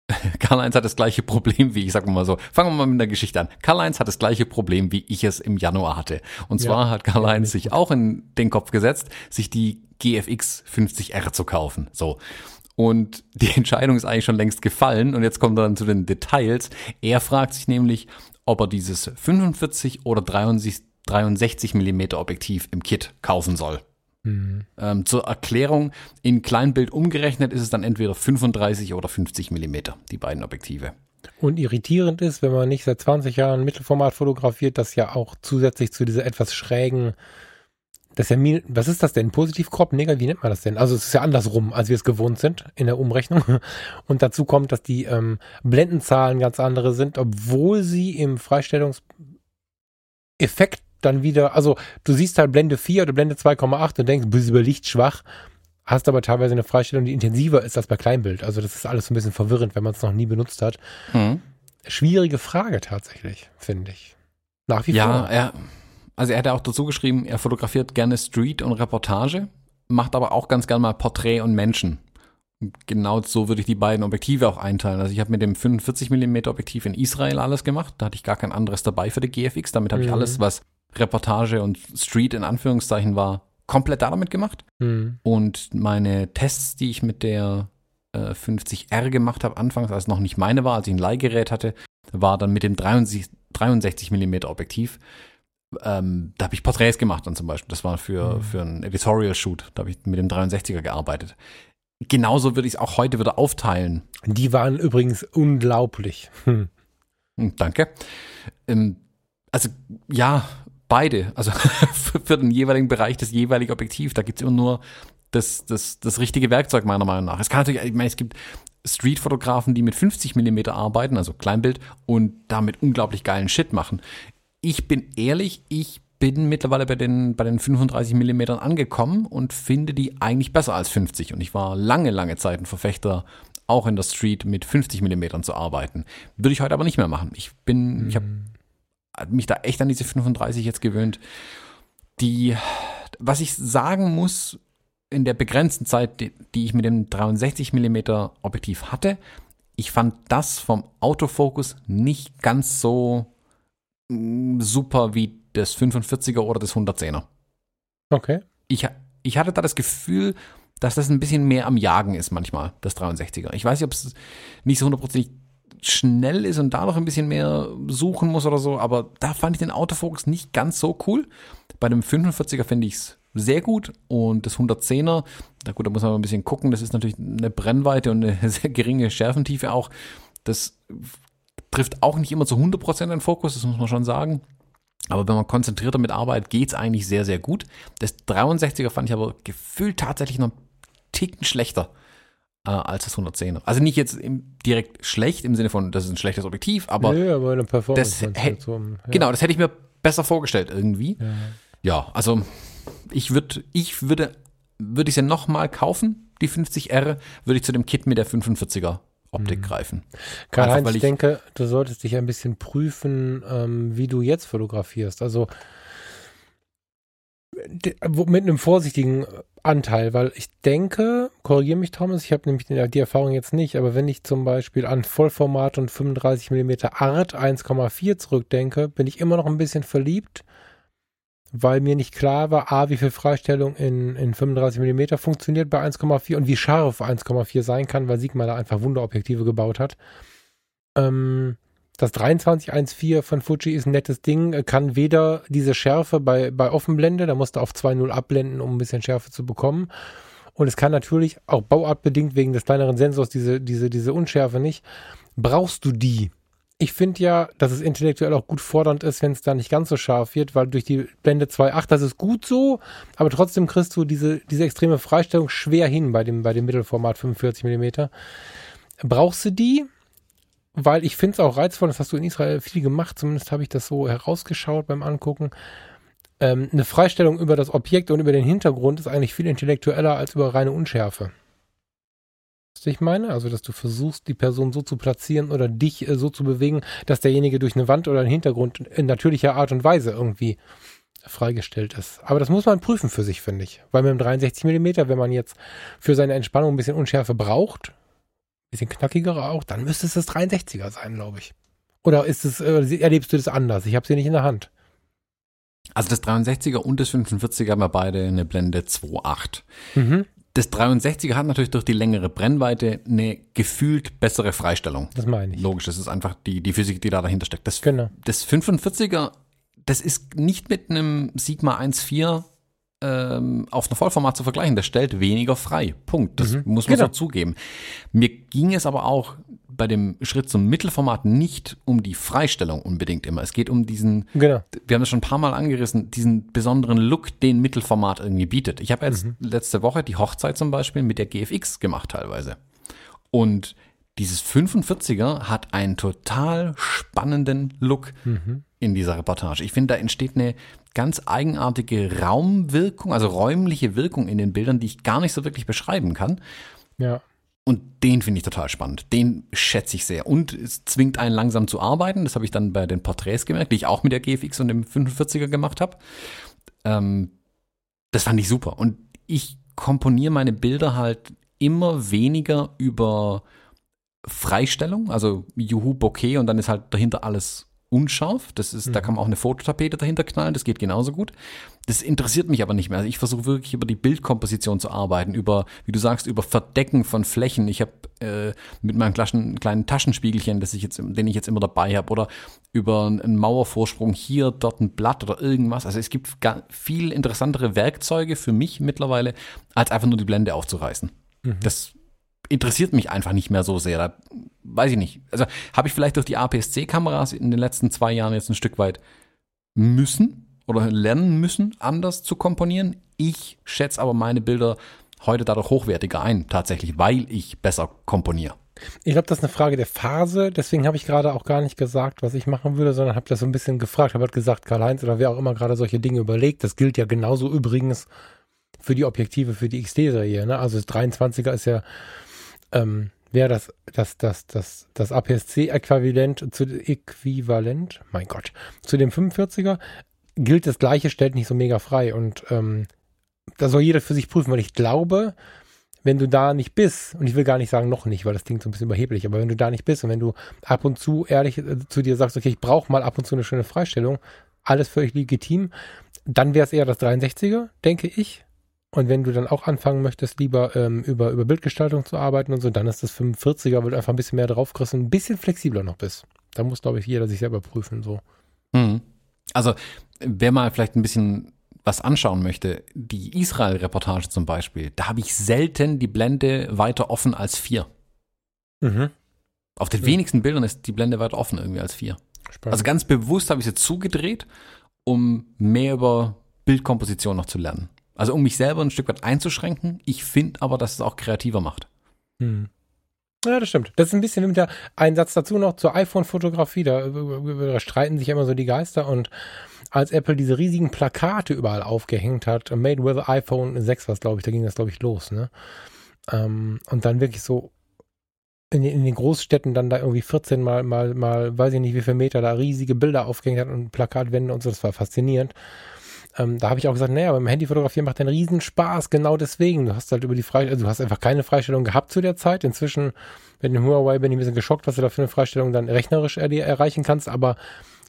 [SPEAKER 1] Karl-Heinz hat das gleiche Problem wie ich, sag mal so. Fangen wir mal mit der Geschichte an. Karl-Heinz hat das gleiche Problem, wie ich es im Januar hatte. Und zwar ja, hat Karl-Heinz sich auch in den Kopf gesetzt, sich die GFX 50R zu kaufen. So. Und die Entscheidung ist eigentlich schon längst gefallen. Und jetzt kommt er dann zu den Details. Er fragt sich nämlich, ob er dieses 45 oder 63, 63 Millimeter Objektiv im Kit kaufen soll. Mhm. Ähm, zur Erklärung, in Kleinbild umgerechnet ist es dann entweder 35 oder 50 Millimeter, die beiden Objektive.
[SPEAKER 2] Und irritierend ist, wenn man nicht seit 20 Jahren Mittelformat fotografiert, dass ja auch zusätzlich zu dieser etwas schrägen, das ja, was ist das denn? Positiv Crop, negativ, wie nennt man das denn? Also es ist ja andersrum, als wir es gewohnt sind in der Umrechnung. Und dazu kommt, dass die ähm, Blendenzahlen ganz andere sind, obwohl sie im Freistellungseffekt dann wieder, also du siehst halt Blende 4 oder Blende 2,8 und denkst, du bist über Licht schwach, hast aber teilweise eine Freistellung, die intensiver ist als bei Kleinbild. Also das ist alles so ein bisschen verwirrend, wenn man es noch nie benutzt hat. Mhm. Schwierige Frage tatsächlich, finde ich.
[SPEAKER 1] Nach wie ja, vor. Ja, also er hat ja auch dazu geschrieben, er fotografiert gerne Street und Reportage, macht aber auch ganz gerne mal Porträt und Menschen. Genau so würde ich die beiden Objektive auch einteilen. Also ich habe mit dem 45 mm Objektiv in Israel alles gemacht. Da hatte ich gar kein anderes dabei für die GFX. Damit habe mhm. ich alles, was Reportage und Street in Anführungszeichen war, komplett damit gemacht. Mhm. Und meine Tests, die ich mit der äh, 50R gemacht habe, anfangs, als es noch nicht meine war, als ich ein Leihgerät hatte, war dann mit dem 63, 63 mm Objektiv. Ähm, da habe ich Porträts gemacht dann zum Beispiel. Das war für, mhm. für einen Editorial-Shoot. Da habe ich mit dem 63er gearbeitet. Genauso würde ich es auch heute wieder aufteilen.
[SPEAKER 2] Die waren übrigens unglaublich. Hm.
[SPEAKER 1] hm danke. Ähm, also ja, beide. Also für, den jeweiligen Bereich das jeweilige Objektiv. Da gibt es immer nur das, das, das richtige Werkzeug meiner Meinung nach. Es kann natürlich, ich meine, es gibt Street-Fotografen, die mit 50 Millimeter arbeiten, also Kleinbild, und damit unglaublich geilen Shit machen. Ich bin ehrlich, ich bin mittlerweile bei den, bei den 35 Millimetern angekommen und finde die eigentlich besser als 50. Und ich war lange, lange Zeit ein Verfechter, auch in der Street mit 50 Millimetern zu arbeiten. Würde ich heute aber nicht mehr machen. Ich bin, mhm. ich habe mich da echt an diese 35 jetzt gewöhnt. Die, was ich sagen muss, in der begrenzten Zeit, die, die ich mit dem 63 mm Objektiv hatte, ich fand das vom Autofokus nicht ganz so mm, super wie das 45er oder das 110er.
[SPEAKER 2] Okay.
[SPEAKER 1] Ich, ich hatte da das Gefühl, dass das ein bisschen mehr am Jagen ist manchmal, das 63er. Ich weiß nicht, ob es nicht so hundertprozentig schnell ist und da noch ein bisschen mehr suchen muss oder so, aber da fand ich den Autofokus nicht ganz so cool. Bei dem 45er finde ich es sehr gut und das 110er, na gut, da muss man ein bisschen gucken, das ist natürlich eine Brennweite und eine sehr geringe Schärfentiefe auch. Das trifft auch nicht immer zu 100% den Fokus, das muss man schon sagen. Aber wenn man konzentriert damit arbeitet, geht es eigentlich sehr, sehr gut. Das 63er fand ich aber gefühlt tatsächlich noch einen Ticken schlechter äh, als das 110er. Also nicht jetzt im, direkt schlecht im Sinne von, das ist ein schlechtes Objektiv, aber,
[SPEAKER 2] nee, aber eine
[SPEAKER 1] Performance das, so, ja. genau, das hätte ich mir besser vorgestellt irgendwie. Ja, ja also ich würde, ich würde, würde ich sie nochmal kaufen, die 50R, würde ich zu dem Kit mit der 45er Optik mhm. greifen.
[SPEAKER 2] Karl-Heinz, ich, ich denke, du solltest dich ein bisschen prüfen, ähm, wie du jetzt fotografierst. Also mit einem vorsichtigen Anteil, weil ich denke, korrigiere mich Thomas, ich habe nämlich die Erfahrung jetzt nicht, aber wenn ich zum Beispiel an Vollformat und 35 mm Art 1,4 zurückdenke, bin ich immer noch ein bisschen verliebt, weil mir nicht klar war, a, wie viel Freistellung in, in 35 mm funktioniert bei 1,4 und wie scharf 1,4 sein kann, weil Sigma da einfach Wunderobjektive gebaut hat. Ähm, das 2314 von Fuji ist ein nettes Ding, kann weder diese Schärfe bei, bei Offenblende, da musst du auf 2.0 abblenden, um ein bisschen Schärfe zu bekommen. Und es kann natürlich auch bauartbedingt wegen des kleineren Sensors diese, diese, diese Unschärfe nicht. Brauchst du die? Ich finde ja, dass es intellektuell auch gut fordernd ist, wenn es da nicht ganz so scharf wird, weil durch die Blende 2.8, das ist gut so, aber trotzdem kriegst du diese, diese extreme Freistellung schwer hin bei dem, bei dem Mittelformat 45 mm. Brauchst du die? Weil ich finde es auch reizvoll, das hast du in Israel viel gemacht, zumindest habe ich das so herausgeschaut beim Angucken. Ähm, eine Freistellung über das Objekt und über den Hintergrund ist eigentlich viel intellektueller als über reine Unschärfe. Was ich meine? Also, dass du versuchst, die Person so zu platzieren oder dich äh, so zu bewegen, dass derjenige durch eine Wand oder einen Hintergrund in natürlicher Art und Weise irgendwie freigestellt ist. Aber das muss man prüfen für sich, finde ich. Weil mit dem 63 mm, wenn man jetzt für seine Entspannung ein bisschen Unschärfe braucht, bisschen knackiger auch, dann müsste es das 63er sein, glaube ich. Oder ist es, äh, erlebst du das anders? Ich habe sie nicht in der Hand.
[SPEAKER 1] Also das 63er und das 45er haben wir beide eine Blende 2.8. Mhm. Das 63er hat natürlich durch die längere Brennweite eine gefühlt bessere Freistellung.
[SPEAKER 2] Das meine ich.
[SPEAKER 1] Logisch, das ist einfach die, die Physik, die da dahinter steckt. Das,
[SPEAKER 2] genau.
[SPEAKER 1] das 45er, das ist nicht mit einem Sigma 1.4 ähm, auf einer Vollformat zu vergleichen. Das stellt weniger frei. Punkt. Das mhm. muss man genau. so zugeben. Mir ging es aber auch bei dem Schritt zum Mittelformat nicht um die Freistellung unbedingt immer. Es geht um diesen, genau. wir haben das schon ein paar Mal angerissen, diesen besonderen Look, den Mittelformat irgendwie bietet. Ich habe jetzt mhm. letzte Woche die Hochzeit zum Beispiel mit der GFX gemacht teilweise. Und dieses 45er hat einen total spannenden Look mhm. In dieser Reportage. Ich finde, da entsteht eine ganz eigenartige Raumwirkung, also räumliche Wirkung in den Bildern, die ich gar nicht so wirklich beschreiben kann.
[SPEAKER 2] Ja.
[SPEAKER 1] Und den finde ich total spannend. Den schätze ich sehr. Und es zwingt einen langsam zu arbeiten. Das habe ich dann bei den Porträts gemerkt, die ich auch mit der GFX und dem 45er gemacht habe. Ähm, das fand ich super. Und ich komponiere meine Bilder halt immer weniger über Freistellung, also Juhu Bokeh und dann ist halt dahinter alles unscharf. Das ist, mhm. da kann man auch eine Fototapete dahinter knallen, das geht genauso gut. Das interessiert mich aber nicht mehr. Also ich versuche wirklich über die Bildkomposition zu arbeiten, über, wie du sagst, über Verdecken von Flächen. Ich habe äh, mit meinem kleinen, kleinen Taschenspiegelchen, das ich jetzt, den ich jetzt immer dabei habe, oder über einen Mauervorsprung hier, dort ein Blatt oder irgendwas. Also es gibt viel interessantere Werkzeuge für mich mittlerweile, als einfach nur die Blende aufzureißen. Mhm. Das interessiert mich einfach nicht mehr so sehr. Da weiß ich nicht. Also habe ich vielleicht durch die APS-C-Kameras in den letzten zwei Jahren jetzt ein Stück weit müssen oder lernen müssen, anders zu komponieren. Ich schätze aber meine Bilder heute dadurch hochwertiger ein, tatsächlich, weil ich besser komponiere.
[SPEAKER 2] Ich glaube, das ist eine Frage der Phase. Deswegen habe ich gerade auch gar nicht gesagt, was ich machen würde, sondern habe das so ein bisschen gefragt. Habe halt gesagt, Karl-Heinz oder wer auch immer gerade solche Dinge überlegt. Das gilt ja genauso übrigens für die Objektive für die XT-Serie. Ne? Also das 23er ist ja ähm, wäre das, das, das, das, das APS-C-Äquivalent zu Äquivalent, mein Gott, zu dem 45er gilt das gleiche, stellt nicht so mega frei. Und ähm, da soll jeder für sich prüfen, weil ich glaube, wenn du da nicht bist, und ich will gar nicht sagen noch nicht, weil das klingt so ein bisschen überheblich, aber wenn du da nicht bist und wenn du ab und zu ehrlich äh, zu dir sagst, okay, ich brauche mal ab und zu eine schöne Freistellung, alles völlig legitim, dann wäre es eher das 63er, denke ich. Und wenn du dann auch anfangen möchtest, lieber ähm, über, über Bildgestaltung zu arbeiten und so, dann ist das 45er, weil du einfach ein bisschen mehr drauf kriegst und ein bisschen flexibler noch bist. Da muss, glaube ich, jeder sich selber prüfen. So.
[SPEAKER 1] Mhm. Also, wer mal vielleicht ein bisschen was anschauen möchte, die Israel-Reportage zum Beispiel, da habe ich selten die Blende weiter offen als vier. Mhm. Auf den mhm. wenigsten Bildern ist die Blende weiter offen irgendwie als vier. Spannend. Also ganz bewusst habe ich sie zugedreht, um mehr über Bildkomposition noch zu lernen. Also um mich selber ein Stück weit einzuschränken. Ich finde aber, dass es auch kreativer macht.
[SPEAKER 2] Hm. Ja, das stimmt. Das ist ein bisschen wie mit der, ein Satz dazu noch zur iPhone-Fotografie. Da, da, streiten sich immer so die Geister. Und als Apple diese riesigen Plakate überall aufgehängt hat, Made with iPhone 6 was, glaube ich, da ging das, glaube ich, los. Ne? Ähm, und dann wirklich so in, in, den Großstädten dann da irgendwie 14 mal, mal, mal, weiß ich nicht wie viele Meter, da riesige Bilder aufgehängt hat und Plakatwände und so. Das war faszinierend. Ähm, da habe ich auch gesagt, naja, beim Handy fotografieren macht einen Riesenspaß, genau deswegen. Du hast halt über die Freistellung, also du hast einfach keine Freistellung gehabt zu der Zeit. Inzwischen, mit dem Huawei bin ich ein bisschen geschockt, was du da für eine Freistellung dann rechnerisch er erreichen kannst, aber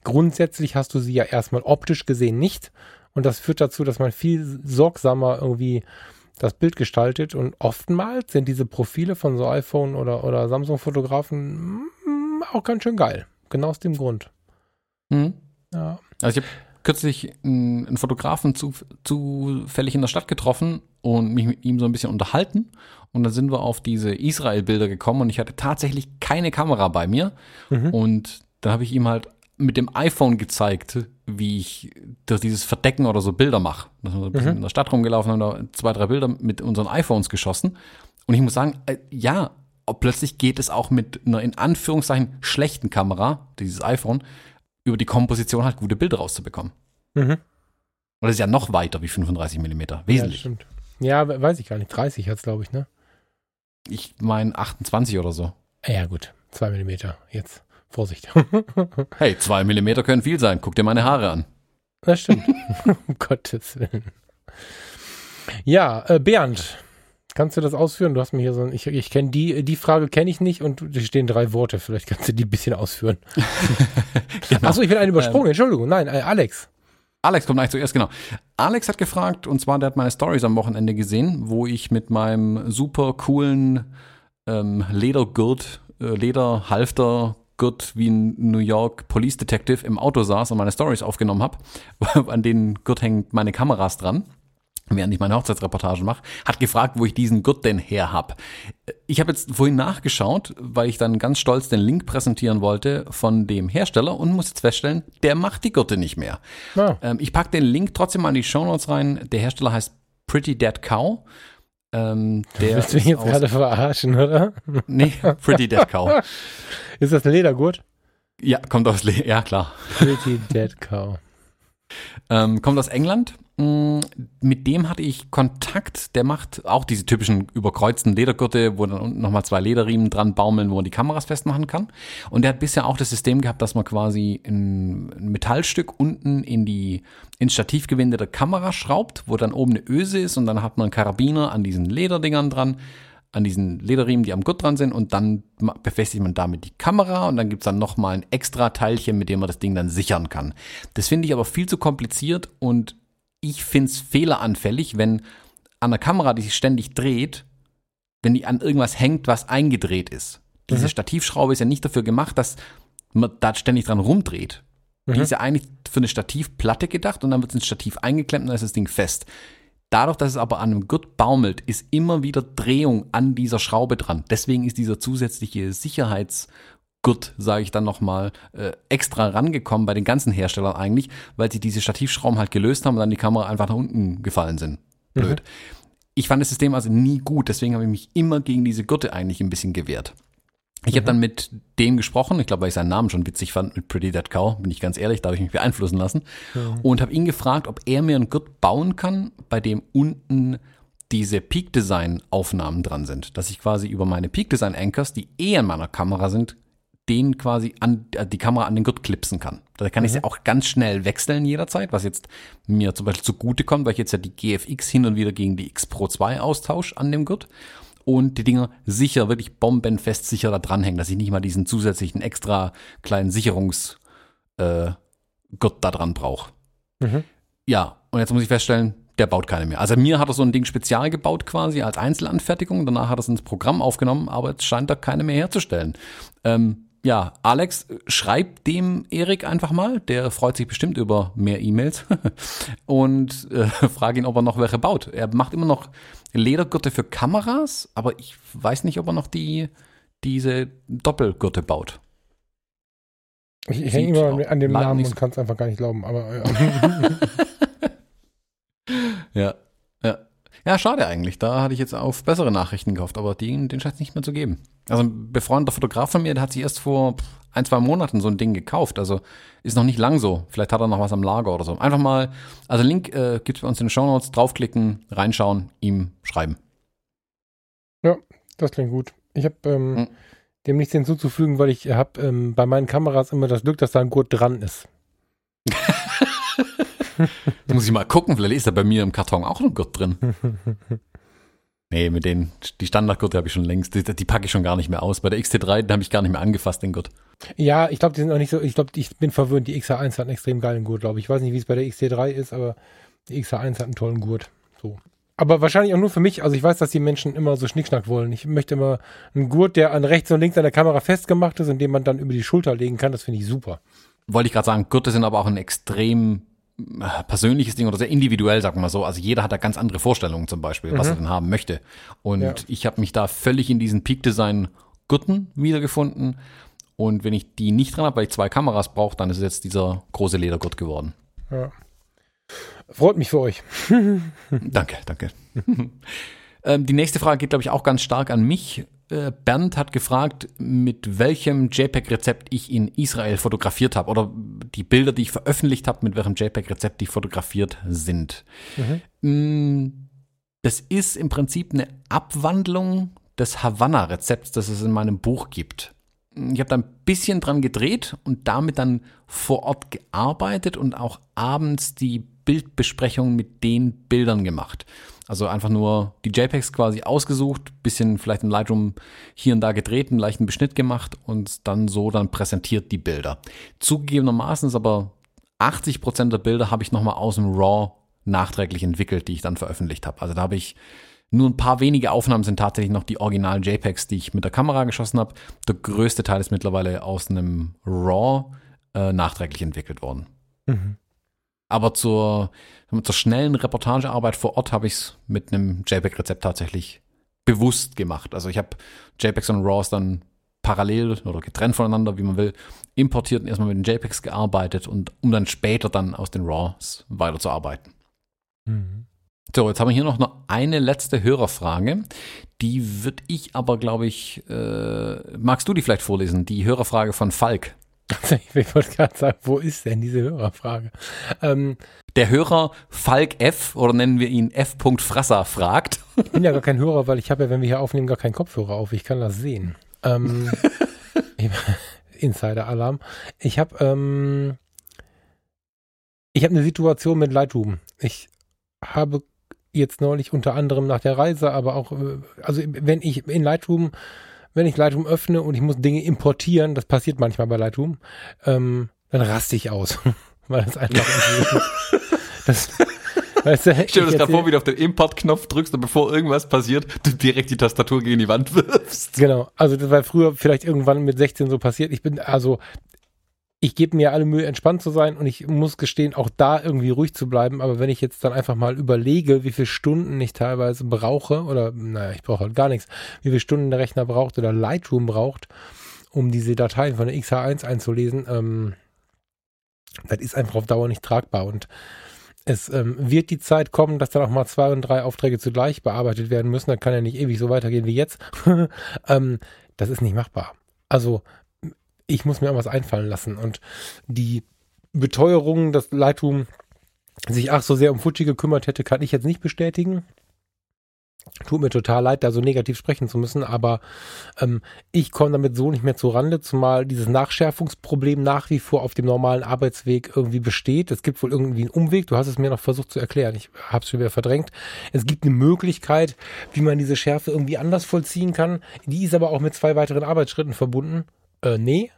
[SPEAKER 2] grundsätzlich hast du sie ja erstmal optisch gesehen nicht. Und das führt dazu, dass man viel sorgsamer irgendwie das Bild gestaltet. Und oftmals sind diese Profile von so iPhone oder, oder Samsung-Fotografen mm, auch ganz schön geil. Genau aus dem Grund.
[SPEAKER 1] Mhm. Ja. Also ich habe kürzlich einen, einen Fotografen zu, zufällig in der Stadt getroffen und mich mit ihm so ein bisschen unterhalten. Und dann sind wir auf diese Israel-Bilder gekommen und ich hatte tatsächlich keine Kamera bei mir. Mhm. Und dann habe ich ihm halt mit dem iPhone gezeigt, wie ich durch dieses Verdecken oder so Bilder mache. Da sind wir ein bisschen mhm. in der Stadt rumgelaufen, haben da zwei, drei Bilder mit unseren iPhones geschossen. Und ich muss sagen, äh, ja, plötzlich geht es auch mit einer in Anführungszeichen schlechten Kamera, dieses iPhone, über die Komposition halt gute Bilder rauszubekommen. Mhm. Und das ist ja noch weiter wie 35 mm. Wesentlich.
[SPEAKER 2] Ja, stimmt. Ja, weiß ich gar nicht. 30 hat es, glaube ich, ne?
[SPEAKER 1] Ich meine 28 oder so.
[SPEAKER 2] Ja, gut. 2 mm. Jetzt. Vorsicht.
[SPEAKER 1] hey, 2 mm können viel sein. Guck dir meine Haare an.
[SPEAKER 2] Das stimmt. um Gottes Willen. Ja, äh, Bernd, kannst du das ausführen? Du hast mir hier so ein, ich, ich kenne die, die Frage kenne ich nicht und da stehen drei Worte. Vielleicht kannst du die ein bisschen ausführen. genau. Achso, ich bin einen übersprungen. Ähm, Entschuldigung. Nein, äh, Alex.
[SPEAKER 1] Alex kommt eigentlich zuerst, genau. Alex hat gefragt, und zwar, der hat meine Stories am Wochenende gesehen, wo ich mit meinem super coolen ähm, Ledergurt, äh, Lederhalfter Gurt wie ein New York Police Detective im Auto saß und meine Stories aufgenommen habe. An den Gurt hängen meine Kameras dran während ich meine Hochzeitsreportagen mache, hat gefragt, wo ich diesen Gurt denn her hab. Ich habe jetzt vorhin nachgeschaut, weil ich dann ganz stolz den Link präsentieren wollte von dem Hersteller und muss jetzt feststellen, der macht die Gurte nicht mehr. Ja. Ähm, ich packe den Link trotzdem mal in die Show Notes rein. Der Hersteller heißt Pretty Dead Cow.
[SPEAKER 2] Ähm, der Willst du mich jetzt gerade verarschen, oder?
[SPEAKER 1] Nee, Pretty Dead Cow.
[SPEAKER 2] Ist das ein Ledergurt?
[SPEAKER 1] Ja, kommt aus, Le ja klar.
[SPEAKER 2] Pretty Dead Cow.
[SPEAKER 1] Ähm, kommt aus England Mm, mit dem hatte ich Kontakt. Der macht auch diese typischen überkreuzten Ledergurte, wo dann unten nochmal zwei Lederriemen dran baumeln, wo man die Kameras festmachen kann. Und der hat bisher auch das System gehabt, dass man quasi ein Metallstück unten in die, ins Stativgewinde der Kamera schraubt, wo dann oben eine Öse ist und dann hat man einen Karabiner an diesen Lederdingern dran an diesen Lederriemen, die am Gurt dran sind und dann befestigt man damit die Kamera und dann gibt's dann nochmal ein extra Teilchen, mit dem man das Ding dann sichern kann. Das finde ich aber viel zu kompliziert und ich finde es fehleranfällig, wenn an der Kamera, die sich ständig dreht, wenn die an irgendwas hängt, was eingedreht ist. Diese mhm. Stativschraube ist ja nicht dafür gemacht, dass man da ständig dran rumdreht. Mhm. Die ist ja eigentlich für eine Stativplatte gedacht und dann wird es ins Stativ eingeklemmt und dann ist das Ding fest. Dadurch, dass es aber an einem Gurt baumelt, ist immer wieder Drehung an dieser Schraube dran. Deswegen ist dieser zusätzliche Sicherheits- Gurt, sage ich dann nochmal, äh, extra rangekommen bei den ganzen Herstellern eigentlich, weil sie diese Stativschrauben halt gelöst haben und dann die Kamera einfach nach unten gefallen sind. Blöd. Mhm. Ich fand das System also nie gut, deswegen habe ich mich immer gegen diese Gurte eigentlich ein bisschen gewehrt. Ich mhm. habe dann mit dem gesprochen, ich glaube, weil ich seinen Namen schon witzig fand, mit Pretty Dead Cow, bin ich ganz ehrlich, da habe ich mich beeinflussen lassen. Mhm. Und habe ihn gefragt, ob er mir einen Gurt bauen kann, bei dem unten diese Peak Design Aufnahmen dran sind. Dass ich quasi über meine Peak Design Anchors, die eh an meiner Kamera sind, den quasi an äh, die Kamera an den Gurt klipsen kann. Da kann mhm. ich sie auch ganz schnell wechseln jederzeit, was jetzt mir zum Beispiel zugute kommt, weil ich jetzt ja die GFX hin und wieder gegen die X Pro 2 austausche an dem Gurt und die Dinger sicher, wirklich bombenfest sicher da dranhängen, dass ich nicht mal diesen zusätzlichen extra kleinen Sicherungsgurt äh, da dran brauche. Mhm. Ja, und jetzt muss ich feststellen, der baut keine mehr. Also mir hat er so ein Ding spezial gebaut quasi als Einzelanfertigung. Danach hat er es ins Programm aufgenommen, aber jetzt scheint er keine mehr herzustellen. Ähm, ja, Alex, schreib dem Erik einfach mal. Der freut sich bestimmt über mehr E-Mails. und äh, frage ihn, ob er noch welche baut. Er macht immer noch Ledergürte für Kameras, aber ich weiß nicht, ob er noch die, diese Doppelgürte baut.
[SPEAKER 2] Ich, ich hänge immer an dem Namen und kann es einfach gar nicht glauben, aber ja.
[SPEAKER 1] ja. Ja. Ja, schade eigentlich. Da hatte ich jetzt auf bessere Nachrichten gehofft, aber den, den scheint es nicht mehr zu geben. Also ein befreundeter Fotograf von mir, der hat sich erst vor ein, zwei Monaten so ein Ding gekauft. Also ist noch nicht lang so. Vielleicht hat er noch was am Lager oder so. Einfach mal, also Link äh, gibt es bei uns in den Show Notes, draufklicken, reinschauen, ihm schreiben.
[SPEAKER 2] Ja, das klingt gut. Ich habe ähm, hm. dem nichts hinzuzufügen, weil ich habe ähm, bei meinen Kameras immer das Glück, dass da ein Gurt dran ist.
[SPEAKER 1] Jetzt muss ich mal gucken, vielleicht ist da bei mir im Karton auch ein Gurt drin. Nee, mit denen, die Standardgurte habe ich schon längst, die, die packe ich schon gar nicht mehr aus. Bei der XT3, den habe ich gar nicht mehr angefasst, den Gurt.
[SPEAKER 2] Ja, ich glaube, die sind auch nicht so, ich glaube, ich bin verwöhnt, die XH1 hat einen extrem geilen Gurt, glaube ich. Ich weiß nicht, wie es bei der XT3 ist, aber die XH1 hat einen tollen Gurt. So. Aber wahrscheinlich auch nur für mich. Also ich weiß, dass die Menschen immer so Schnickschnack wollen. Ich möchte immer einen Gurt, der an rechts und links an der Kamera festgemacht ist und den man dann über die Schulter legen kann. Das finde ich super.
[SPEAKER 1] Wollte ich gerade sagen, Gurte sind aber auch ein extrem persönliches Ding oder sehr individuell, sagen wir mal so. Also jeder hat da ganz andere Vorstellungen zum Beispiel, mhm. was er denn haben möchte. Und ja. ich habe mich da völlig in diesen Peak Design Gurten wiedergefunden. Und wenn ich die nicht dran habe, weil ich zwei Kameras brauche, dann ist es jetzt dieser große Ledergurt geworden. Ja.
[SPEAKER 2] Freut mich für euch.
[SPEAKER 1] danke, danke. ähm, die nächste Frage geht, glaube ich, auch ganz stark an mich. Äh, Bernd hat gefragt, mit welchem JPEG-Rezept ich in Israel fotografiert habe oder die Bilder, die ich veröffentlicht habe, mit welchem JPEG-Rezept die fotografiert sind. Mhm. Mm, das ist im Prinzip eine Abwandlung des Havanna-Rezepts, das es in meinem Buch gibt. ich habe da ein bisschen dran gedreht und damit dann vor Ort gearbeitet und auch abends die Bildbesprechung mit den Bildern gemacht. Also einfach nur die JPEGs quasi ausgesucht, bisschen vielleicht im Lightroom hier und da gedreht, einen leichten Beschnitt gemacht und dann so dann präsentiert die Bilder. Zugegebenermaßen ist aber 80 Prozent der Bilder habe ich nochmal aus dem RAW nachträglich entwickelt, die ich dann veröffentlicht habe. Also da habe ich nur ein paar wenige Aufnahmen sind tatsächlich noch die originalen JPEGs, die ich mit der Kamera geschossen habe. Der größte Teil ist mittlerweile aus einem RAW äh, nachträglich entwickelt worden. Mhm. Aber zur, zur schnellen Reportagearbeit vor Ort habe ich es mit einem JPEG-Rezept tatsächlich bewusst gemacht. Also ich habe JPEGs und RAWs dann parallel oder getrennt voneinander, wie man will, importiert und erstmal mit den JPEGs gearbeitet und um dann später dann aus den RAWs weiterzuarbeiten. Mhm. So, jetzt haben wir hier noch eine letzte Hörerfrage. Die würde ich aber, glaube ich, äh, magst du die vielleicht vorlesen? Die Hörerfrage von Falk.
[SPEAKER 2] Ich wollte gerade sagen, wo ist denn diese Hörerfrage?
[SPEAKER 1] Ähm, der Hörer Falk F oder nennen wir ihn F. Frasser fragt.
[SPEAKER 2] Ich bin ja gar kein Hörer, weil ich habe ja, wenn wir hier aufnehmen, gar keinen Kopfhörer auf. Ich kann das sehen. Ähm, Insider-Alarm. Ich habe ähm, ich habe eine Situation mit Lightroom. Ich habe jetzt neulich unter anderem nach der Reise, aber auch, äh, also wenn ich in Lightroom wenn ich Lightroom öffne und ich muss Dinge importieren, das passiert manchmal bei Lightroom, ähm, dann raste ich aus. Weil das einfach
[SPEAKER 1] das, weißt du, Stell dir das gerade vor, wie du auf den Import-Knopf drückst und bevor irgendwas passiert, du direkt die Tastatur gegen die Wand wirfst.
[SPEAKER 2] Genau, also das war früher vielleicht irgendwann mit 16 so passiert. Ich bin, also ich gebe mir alle Mühe, entspannt zu sein und ich muss gestehen, auch da irgendwie ruhig zu bleiben. Aber wenn ich jetzt dann einfach mal überlege, wie viele Stunden ich teilweise brauche, oder naja, ich brauche halt gar nichts, wie viele Stunden der Rechner braucht oder Lightroom braucht, um diese Dateien von der XH1 einzulesen, ähm, das ist einfach auf Dauer nicht tragbar. Und es ähm, wird die Zeit kommen, dass dann auch mal zwei und drei Aufträge zugleich bearbeitet werden müssen. Das kann ja nicht ewig so weitergehen wie jetzt. ähm, das ist nicht machbar. Also ich muss mir irgendwas einfallen lassen. Und die Beteuerung, dass Lightroom sich ach so sehr um Fuji gekümmert hätte, kann ich jetzt nicht bestätigen. Tut mir total leid, da so negativ sprechen zu müssen, aber ähm, ich komme damit so nicht mehr zu Rande, zumal dieses Nachschärfungsproblem nach wie vor auf dem normalen Arbeitsweg irgendwie besteht. Es gibt wohl irgendwie einen Umweg, du hast es mir noch versucht zu erklären, ich habe es schon wieder verdrängt. Es gibt eine Möglichkeit, wie man diese Schärfe irgendwie anders vollziehen kann. Die ist aber auch mit zwei weiteren Arbeitsschritten verbunden. Äh, nee,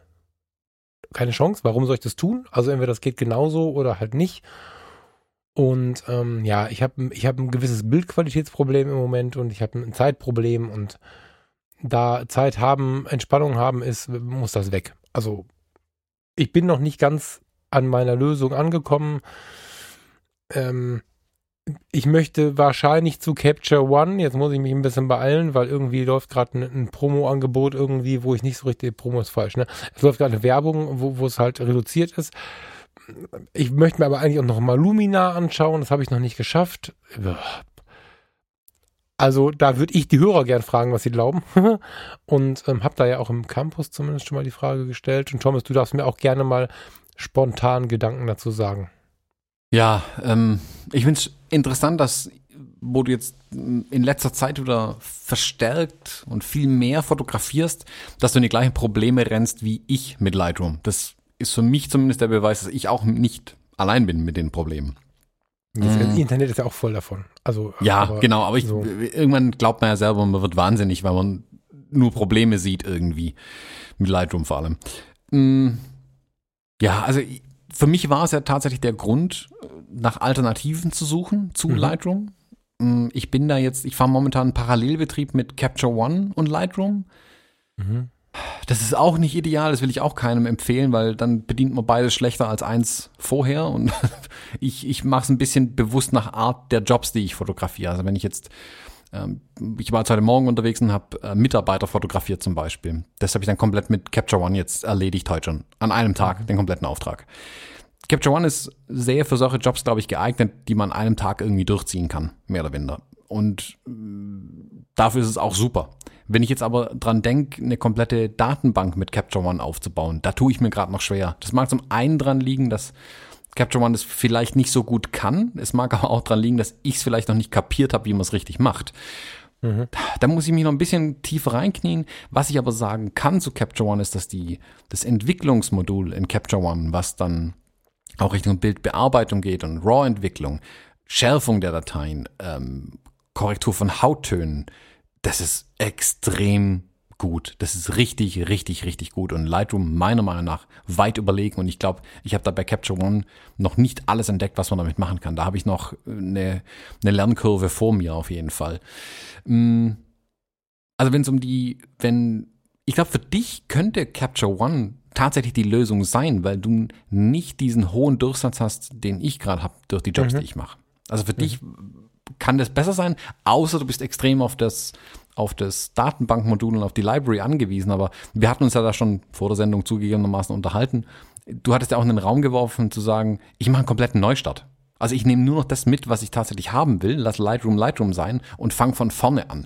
[SPEAKER 2] keine Chance. Warum soll ich das tun? Also entweder das geht genauso oder halt nicht. Und ähm, ja, ich habe ich hab ein gewisses Bildqualitätsproblem im Moment und ich habe ein Zeitproblem und da Zeit haben, Entspannung haben ist, muss das weg. Also ich bin noch nicht ganz an meiner Lösung angekommen. Ähm, ich möchte wahrscheinlich zu Capture One. Jetzt muss ich mich ein bisschen beeilen, weil irgendwie läuft gerade ein, ein Promo-Angebot irgendwie, wo ich nicht so richtig, Promo ist falsch, ne? Es läuft gerade eine Werbung, wo, es halt reduziert ist. Ich möchte mir aber eigentlich auch noch mal Lumina anschauen. Das habe ich noch nicht geschafft. Also da würde ich die Hörer gern fragen, was sie glauben. Und ähm, habe da ja auch im Campus zumindest schon mal die Frage gestellt. Und Thomas, du darfst mir auch gerne mal spontan Gedanken dazu sagen.
[SPEAKER 1] Ja, ähm, ich finde es interessant, dass wo du jetzt in letzter Zeit wieder verstärkt und viel mehr fotografierst, dass du in die gleichen Probleme rennst wie ich mit Lightroom. Das ist für mich zumindest der Beweis, dass ich auch nicht allein bin mit den Problemen.
[SPEAKER 2] Das mhm. Internet ist ja auch voll davon. Also
[SPEAKER 1] ja, aber genau. Aber ich, so. irgendwann glaubt man ja selber, man wird wahnsinnig, weil man nur Probleme sieht irgendwie mit Lightroom vor allem. Mhm. Ja, also für mich war es ja tatsächlich der Grund, nach Alternativen zu suchen zu mhm. Lightroom. Mm, ich bin da jetzt, ich fahre momentan einen Parallelbetrieb mit Capture One und Lightroom. Mhm. Das ist auch nicht ideal, das will ich auch keinem empfehlen, weil dann bedient man beides schlechter als eins vorher. Und ich, ich mache es ein bisschen bewusst nach Art der Jobs, die ich fotografiere. Also wenn ich jetzt, ich war jetzt heute Morgen unterwegs und habe äh, Mitarbeiter fotografiert zum Beispiel. Das habe ich dann komplett mit Capture One jetzt erledigt heute schon. An einem Tag, mhm. den kompletten Auftrag. Capture One ist sehr für solche Jobs, glaube ich, geeignet, die man an einem Tag irgendwie durchziehen kann, mehr oder weniger. Und mm, dafür ist es auch super. Wenn ich jetzt aber dran denke, eine komplette Datenbank mit Capture One aufzubauen, da tue ich mir gerade noch schwer. Das mag zum einen dran liegen, dass Capture One es vielleicht nicht so gut kann. Es mag aber auch dran liegen, dass ich es vielleicht noch nicht kapiert habe, wie man es richtig macht. Mhm. Da muss ich mich noch ein bisschen tiefer reinknien. Was ich aber sagen kann zu Capture One ist, dass die, das Entwicklungsmodul in Capture One, was dann auch Richtung Bildbearbeitung geht und RAW-Entwicklung, Schärfung der Dateien, ähm, Korrektur von Hauttönen, das ist extrem gut. Das ist richtig, richtig, richtig gut. Und Lightroom meiner Meinung nach weit überlegen. Und ich glaube, ich habe da bei Capture One noch nicht alles entdeckt, was man damit machen kann. Da habe ich noch eine, eine Lernkurve vor mir auf jeden Fall. Mm, also wenn es um die, wenn, ich glaube, für dich könnte Capture One tatsächlich die Lösung sein, weil du nicht diesen hohen Durchsatz hast, den ich gerade habe durch die Jobs, mhm. die ich mache. Also für mhm. dich kann das besser sein, außer du bist extrem auf das auf das Datenbankmodul und auf die Library angewiesen, aber wir hatten uns ja da schon vor der Sendung zugegebenermaßen unterhalten. Du hattest ja auch in den Raum geworfen zu sagen, ich mache einen kompletten Neustart. Also ich nehme nur noch das mit, was ich tatsächlich haben will, lass Lightroom Lightroom sein und fange von vorne an.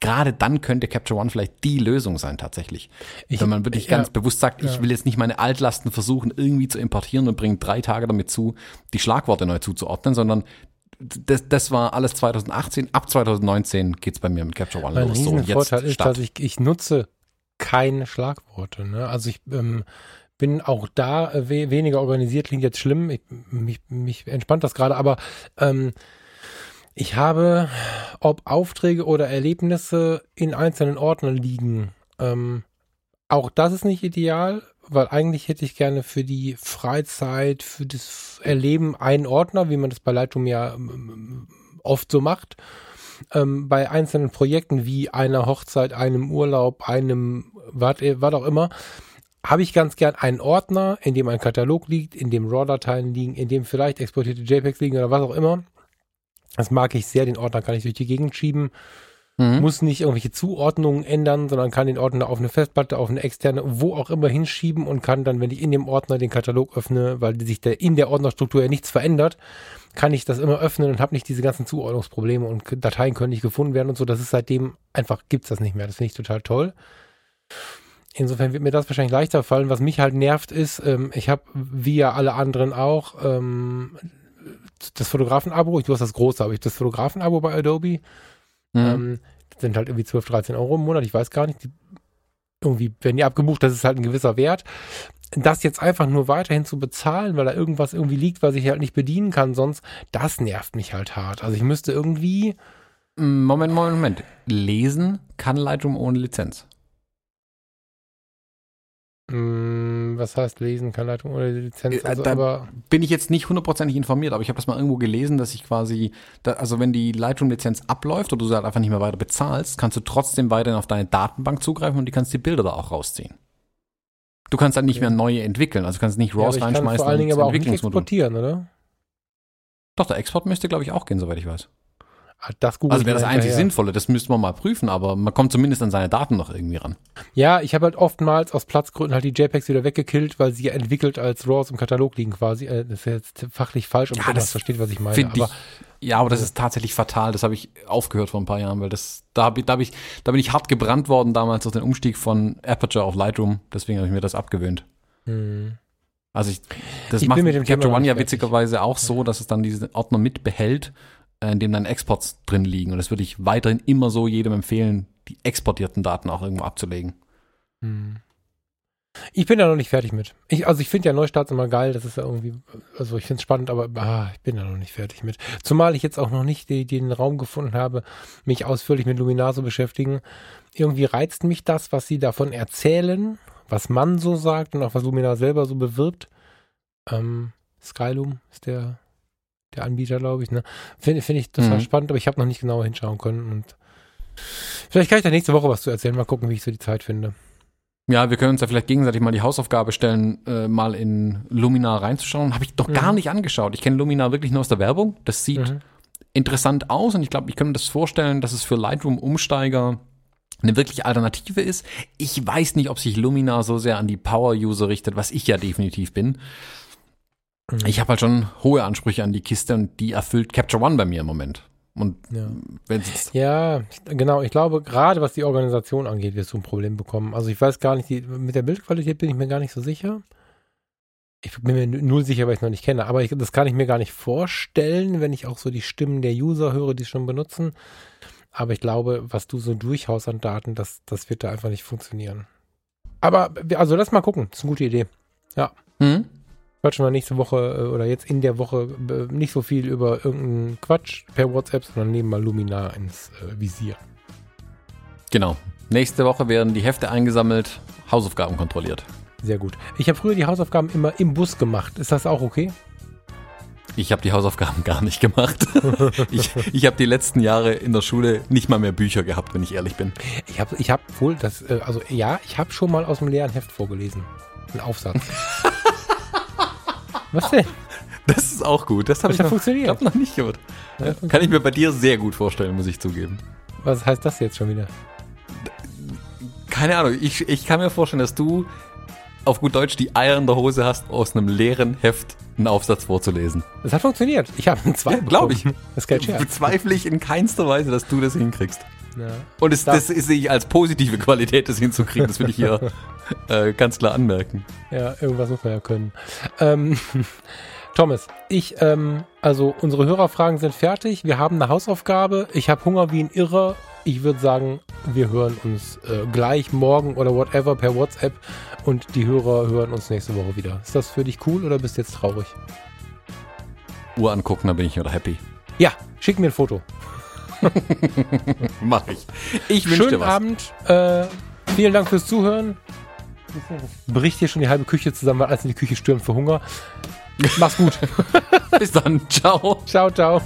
[SPEAKER 1] Gerade dann könnte Capture One vielleicht die Lösung sein tatsächlich. Ich, Wenn man wirklich ja, ganz bewusst sagt, ich will jetzt nicht meine Altlasten versuchen irgendwie zu importieren und bringe drei Tage damit zu, die Schlagworte neu zuzuordnen, sondern das, das war alles 2018. Ab 2019 geht es bei mir mit Capture One
[SPEAKER 2] mein los. Mein so, Vorteil ist, dass ich, ich nutze keine Schlagworte. Ne? Also ich ähm, bin auch da äh, we weniger organisiert, klingt jetzt schlimm. Ich, mich, mich entspannt das gerade, aber ähm, ich habe, ob Aufträge oder Erlebnisse in einzelnen Ordnern liegen, ähm, auch das ist nicht ideal weil eigentlich hätte ich gerne für die Freizeit, für das Erleben einen Ordner, wie man das bei Lightroom ja ähm, oft so macht. Ähm, bei einzelnen Projekten wie einer Hochzeit, einem Urlaub, einem was, äh, auch immer, habe ich ganz gern einen Ordner, in dem ein Katalog liegt, in dem RAW-Dateien liegen, in dem vielleicht exportierte JPEGs liegen oder was auch immer. Das mag ich sehr, den Ordner kann ich durch die Gegend schieben Mhm. Muss nicht irgendwelche Zuordnungen ändern, sondern kann den Ordner auf eine Festplatte, auf eine externe, wo auch immer hinschieben und kann dann, wenn ich in dem Ordner den Katalog öffne, weil sich der, in der Ordnerstruktur ja nichts verändert, kann ich das immer öffnen und habe nicht diese ganzen Zuordnungsprobleme und Dateien können nicht gefunden werden und so. Das ist seitdem einfach, gibt's das nicht mehr. Das finde ich total toll. Insofern wird mir das wahrscheinlich leichter fallen. Was mich halt nervt ist, ähm, ich habe wie ja alle anderen auch ähm, das Fotografen-Abo. Du hast das große, habe ich das Fotografen-Abo bei Adobe. Mhm. Ähm, sind halt irgendwie 12, 13 Euro im Monat, ich weiß gar nicht. Die, irgendwie werden die abgebucht, das ist halt ein gewisser Wert. Das jetzt einfach nur weiterhin zu bezahlen, weil da irgendwas irgendwie liegt, was ich halt nicht bedienen kann, sonst, das nervt mich halt hart. Also ich müsste irgendwie.
[SPEAKER 1] Moment, Moment, Moment. Lesen kann Lightroom ohne Lizenz.
[SPEAKER 2] Hm, was heißt lesen kann Leitung ohne Lizenz?
[SPEAKER 1] Äh, also, da aber bin ich jetzt nicht hundertprozentig informiert, aber ich habe das mal irgendwo gelesen, dass ich quasi, da, also wenn die Lightroom-Lizenz abläuft oder du sie halt einfach nicht mehr weiter bezahlst, kannst du trotzdem weiterhin auf deine Datenbank zugreifen und die kannst die Bilder da auch rausziehen. Du kannst dann nicht ja. mehr neue entwickeln, also du kannst nicht RAWs ja, reinschmeißen. Vor
[SPEAKER 2] allen Dingen aber auch nicht exportieren, oder?
[SPEAKER 1] Doch, der Export müsste, glaube ich, auch gehen, soweit ich weiß.
[SPEAKER 2] Das
[SPEAKER 1] also wäre das einzig Sinnvolle, das müsste man mal prüfen, aber man kommt zumindest an seine Daten noch irgendwie ran.
[SPEAKER 2] Ja, ich habe halt oftmals aus Platzgründen halt die JPEGs wieder weggekillt, weil sie ja entwickelt als RAWs im Katalog liegen quasi. Äh, das ist jetzt fachlich falsch,
[SPEAKER 1] ob ja, das versteht, was ich meine. Aber, ich, ja, aber das ist tatsächlich fatal. Das habe ich aufgehört vor ein paar Jahren, weil das da habe ich, da hab ich, da bin ich hart gebrannt worden damals durch den Umstieg von Aperture auf Lightroom. Deswegen habe ich mir das abgewöhnt. Hm. Also ich, das ich macht Capture One ja witzigerweise auch so, dass es dann diesen Ordner mitbehält in dem dann Exports drin liegen. Und das würde ich weiterhin immer so jedem empfehlen, die exportierten Daten auch irgendwo abzulegen. Hm.
[SPEAKER 2] Ich bin da noch nicht fertig mit. Ich, also ich finde ja Neustarts immer geil, das ist ja irgendwie, also ich finde es spannend, aber ah, ich bin da noch nicht fertig mit. Zumal ich jetzt auch noch nicht die, den Raum gefunden habe, mich ausführlich mit Luminar zu beschäftigen. Irgendwie reizt mich das, was sie davon erzählen, was man so sagt und auch was Luminar selber so bewirbt. Ähm, Skylum ist der der Anbieter, glaube ich. Ne? Finde find ich total mhm. spannend, aber ich habe noch nicht genauer hinschauen können. Und vielleicht kann ich da nächste Woche was zu erzählen. Mal gucken, wie ich so die Zeit finde.
[SPEAKER 1] Ja, wir können uns ja vielleicht gegenseitig mal die Hausaufgabe stellen, äh, mal in Luminar reinzuschauen. Habe ich doch mhm. gar nicht angeschaut. Ich kenne Luminar wirklich nur aus der Werbung. Das sieht mhm. interessant aus und ich glaube, ich kann mir das vorstellen, dass es für Lightroom-Umsteiger eine wirkliche Alternative ist. Ich weiß nicht, ob sich Luminar so sehr an die Power-User richtet, was ich ja definitiv bin. Mhm. Ich habe halt schon hohe Ansprüche an die Kiste und die erfüllt Capture One bei mir im Moment. Und
[SPEAKER 2] ja, ja genau. Ich glaube, gerade was die Organisation angeht, wirst du ein Problem bekommen. Also ich weiß gar nicht, die, mit der Bildqualität bin ich mir gar nicht so sicher. Ich bin mir null sicher, weil ich es noch nicht kenne. Aber ich, das kann ich mir gar nicht vorstellen, wenn ich auch so die Stimmen der User höre, die es schon benutzen. Aber ich glaube, was du so durchhaust an Daten, das, das wird da einfach nicht funktionieren. Aber, also lass mal gucken. Das ist eine gute Idee. Ja. Hm? Quatschen wir nächste Woche äh, oder jetzt in der Woche äh, nicht so viel über irgendeinen Quatsch per WhatsApp, sondern nehmen mal Luminar ins äh, Visier.
[SPEAKER 1] Genau. Nächste Woche werden die Hefte eingesammelt, Hausaufgaben kontrolliert.
[SPEAKER 2] Sehr gut. Ich habe früher die Hausaufgaben immer im Bus gemacht. Ist das auch okay?
[SPEAKER 1] Ich habe die Hausaufgaben gar nicht gemacht. ich ich habe die letzten Jahre in der Schule nicht mal mehr Bücher gehabt, wenn ich ehrlich bin.
[SPEAKER 2] Ich habe ich hab wohl das, also ja, ich habe schon mal aus dem leeren Heft vorgelesen. Ein Aufsatz.
[SPEAKER 1] Was denn? Das ist auch gut. Das habe ich noch,
[SPEAKER 2] funktioniert.
[SPEAKER 1] Hab noch nicht gehört. Ja, Kann ich mir bei dir sehr gut vorstellen, muss ich zugeben.
[SPEAKER 2] Was heißt das jetzt schon wieder?
[SPEAKER 1] Keine Ahnung. Ich, ich kann mir vorstellen, dass du auf gut Deutsch die Eier in der Hose hast, aus einem leeren Heft einen Aufsatz vorzulesen.
[SPEAKER 2] Das hat funktioniert. Ich habe einen zwei. Ja,
[SPEAKER 1] Glaube ich. Das Bezweifle ich in keinster Weise, dass du das hinkriegst. Ja. Und es, das, das sehe ich als positive Qualität, das hinzukriegen. Das will ich hier äh, ganz klar anmerken.
[SPEAKER 2] Ja, irgendwas muss man ja können. Ähm, Thomas, ich, ähm, also unsere Hörerfragen sind fertig. Wir haben eine Hausaufgabe. Ich habe Hunger wie ein Irrer. Ich würde sagen, wir hören uns äh, gleich morgen oder whatever per WhatsApp und die Hörer hören uns nächste Woche wieder. Ist das für dich cool oder bist du jetzt traurig?
[SPEAKER 1] Uhr angucken, dann bin ich wieder happy.
[SPEAKER 2] Ja, schick mir ein Foto.
[SPEAKER 1] Mach ich.
[SPEAKER 2] Ich wünsche dir was. Abend. Äh, vielen Dank fürs Zuhören. Bricht hier schon die halbe Küche zusammen, weil alles in die Küche stürmt für Hunger. Mach's gut.
[SPEAKER 1] Bis dann. Ciao.
[SPEAKER 2] Ciao, ciao.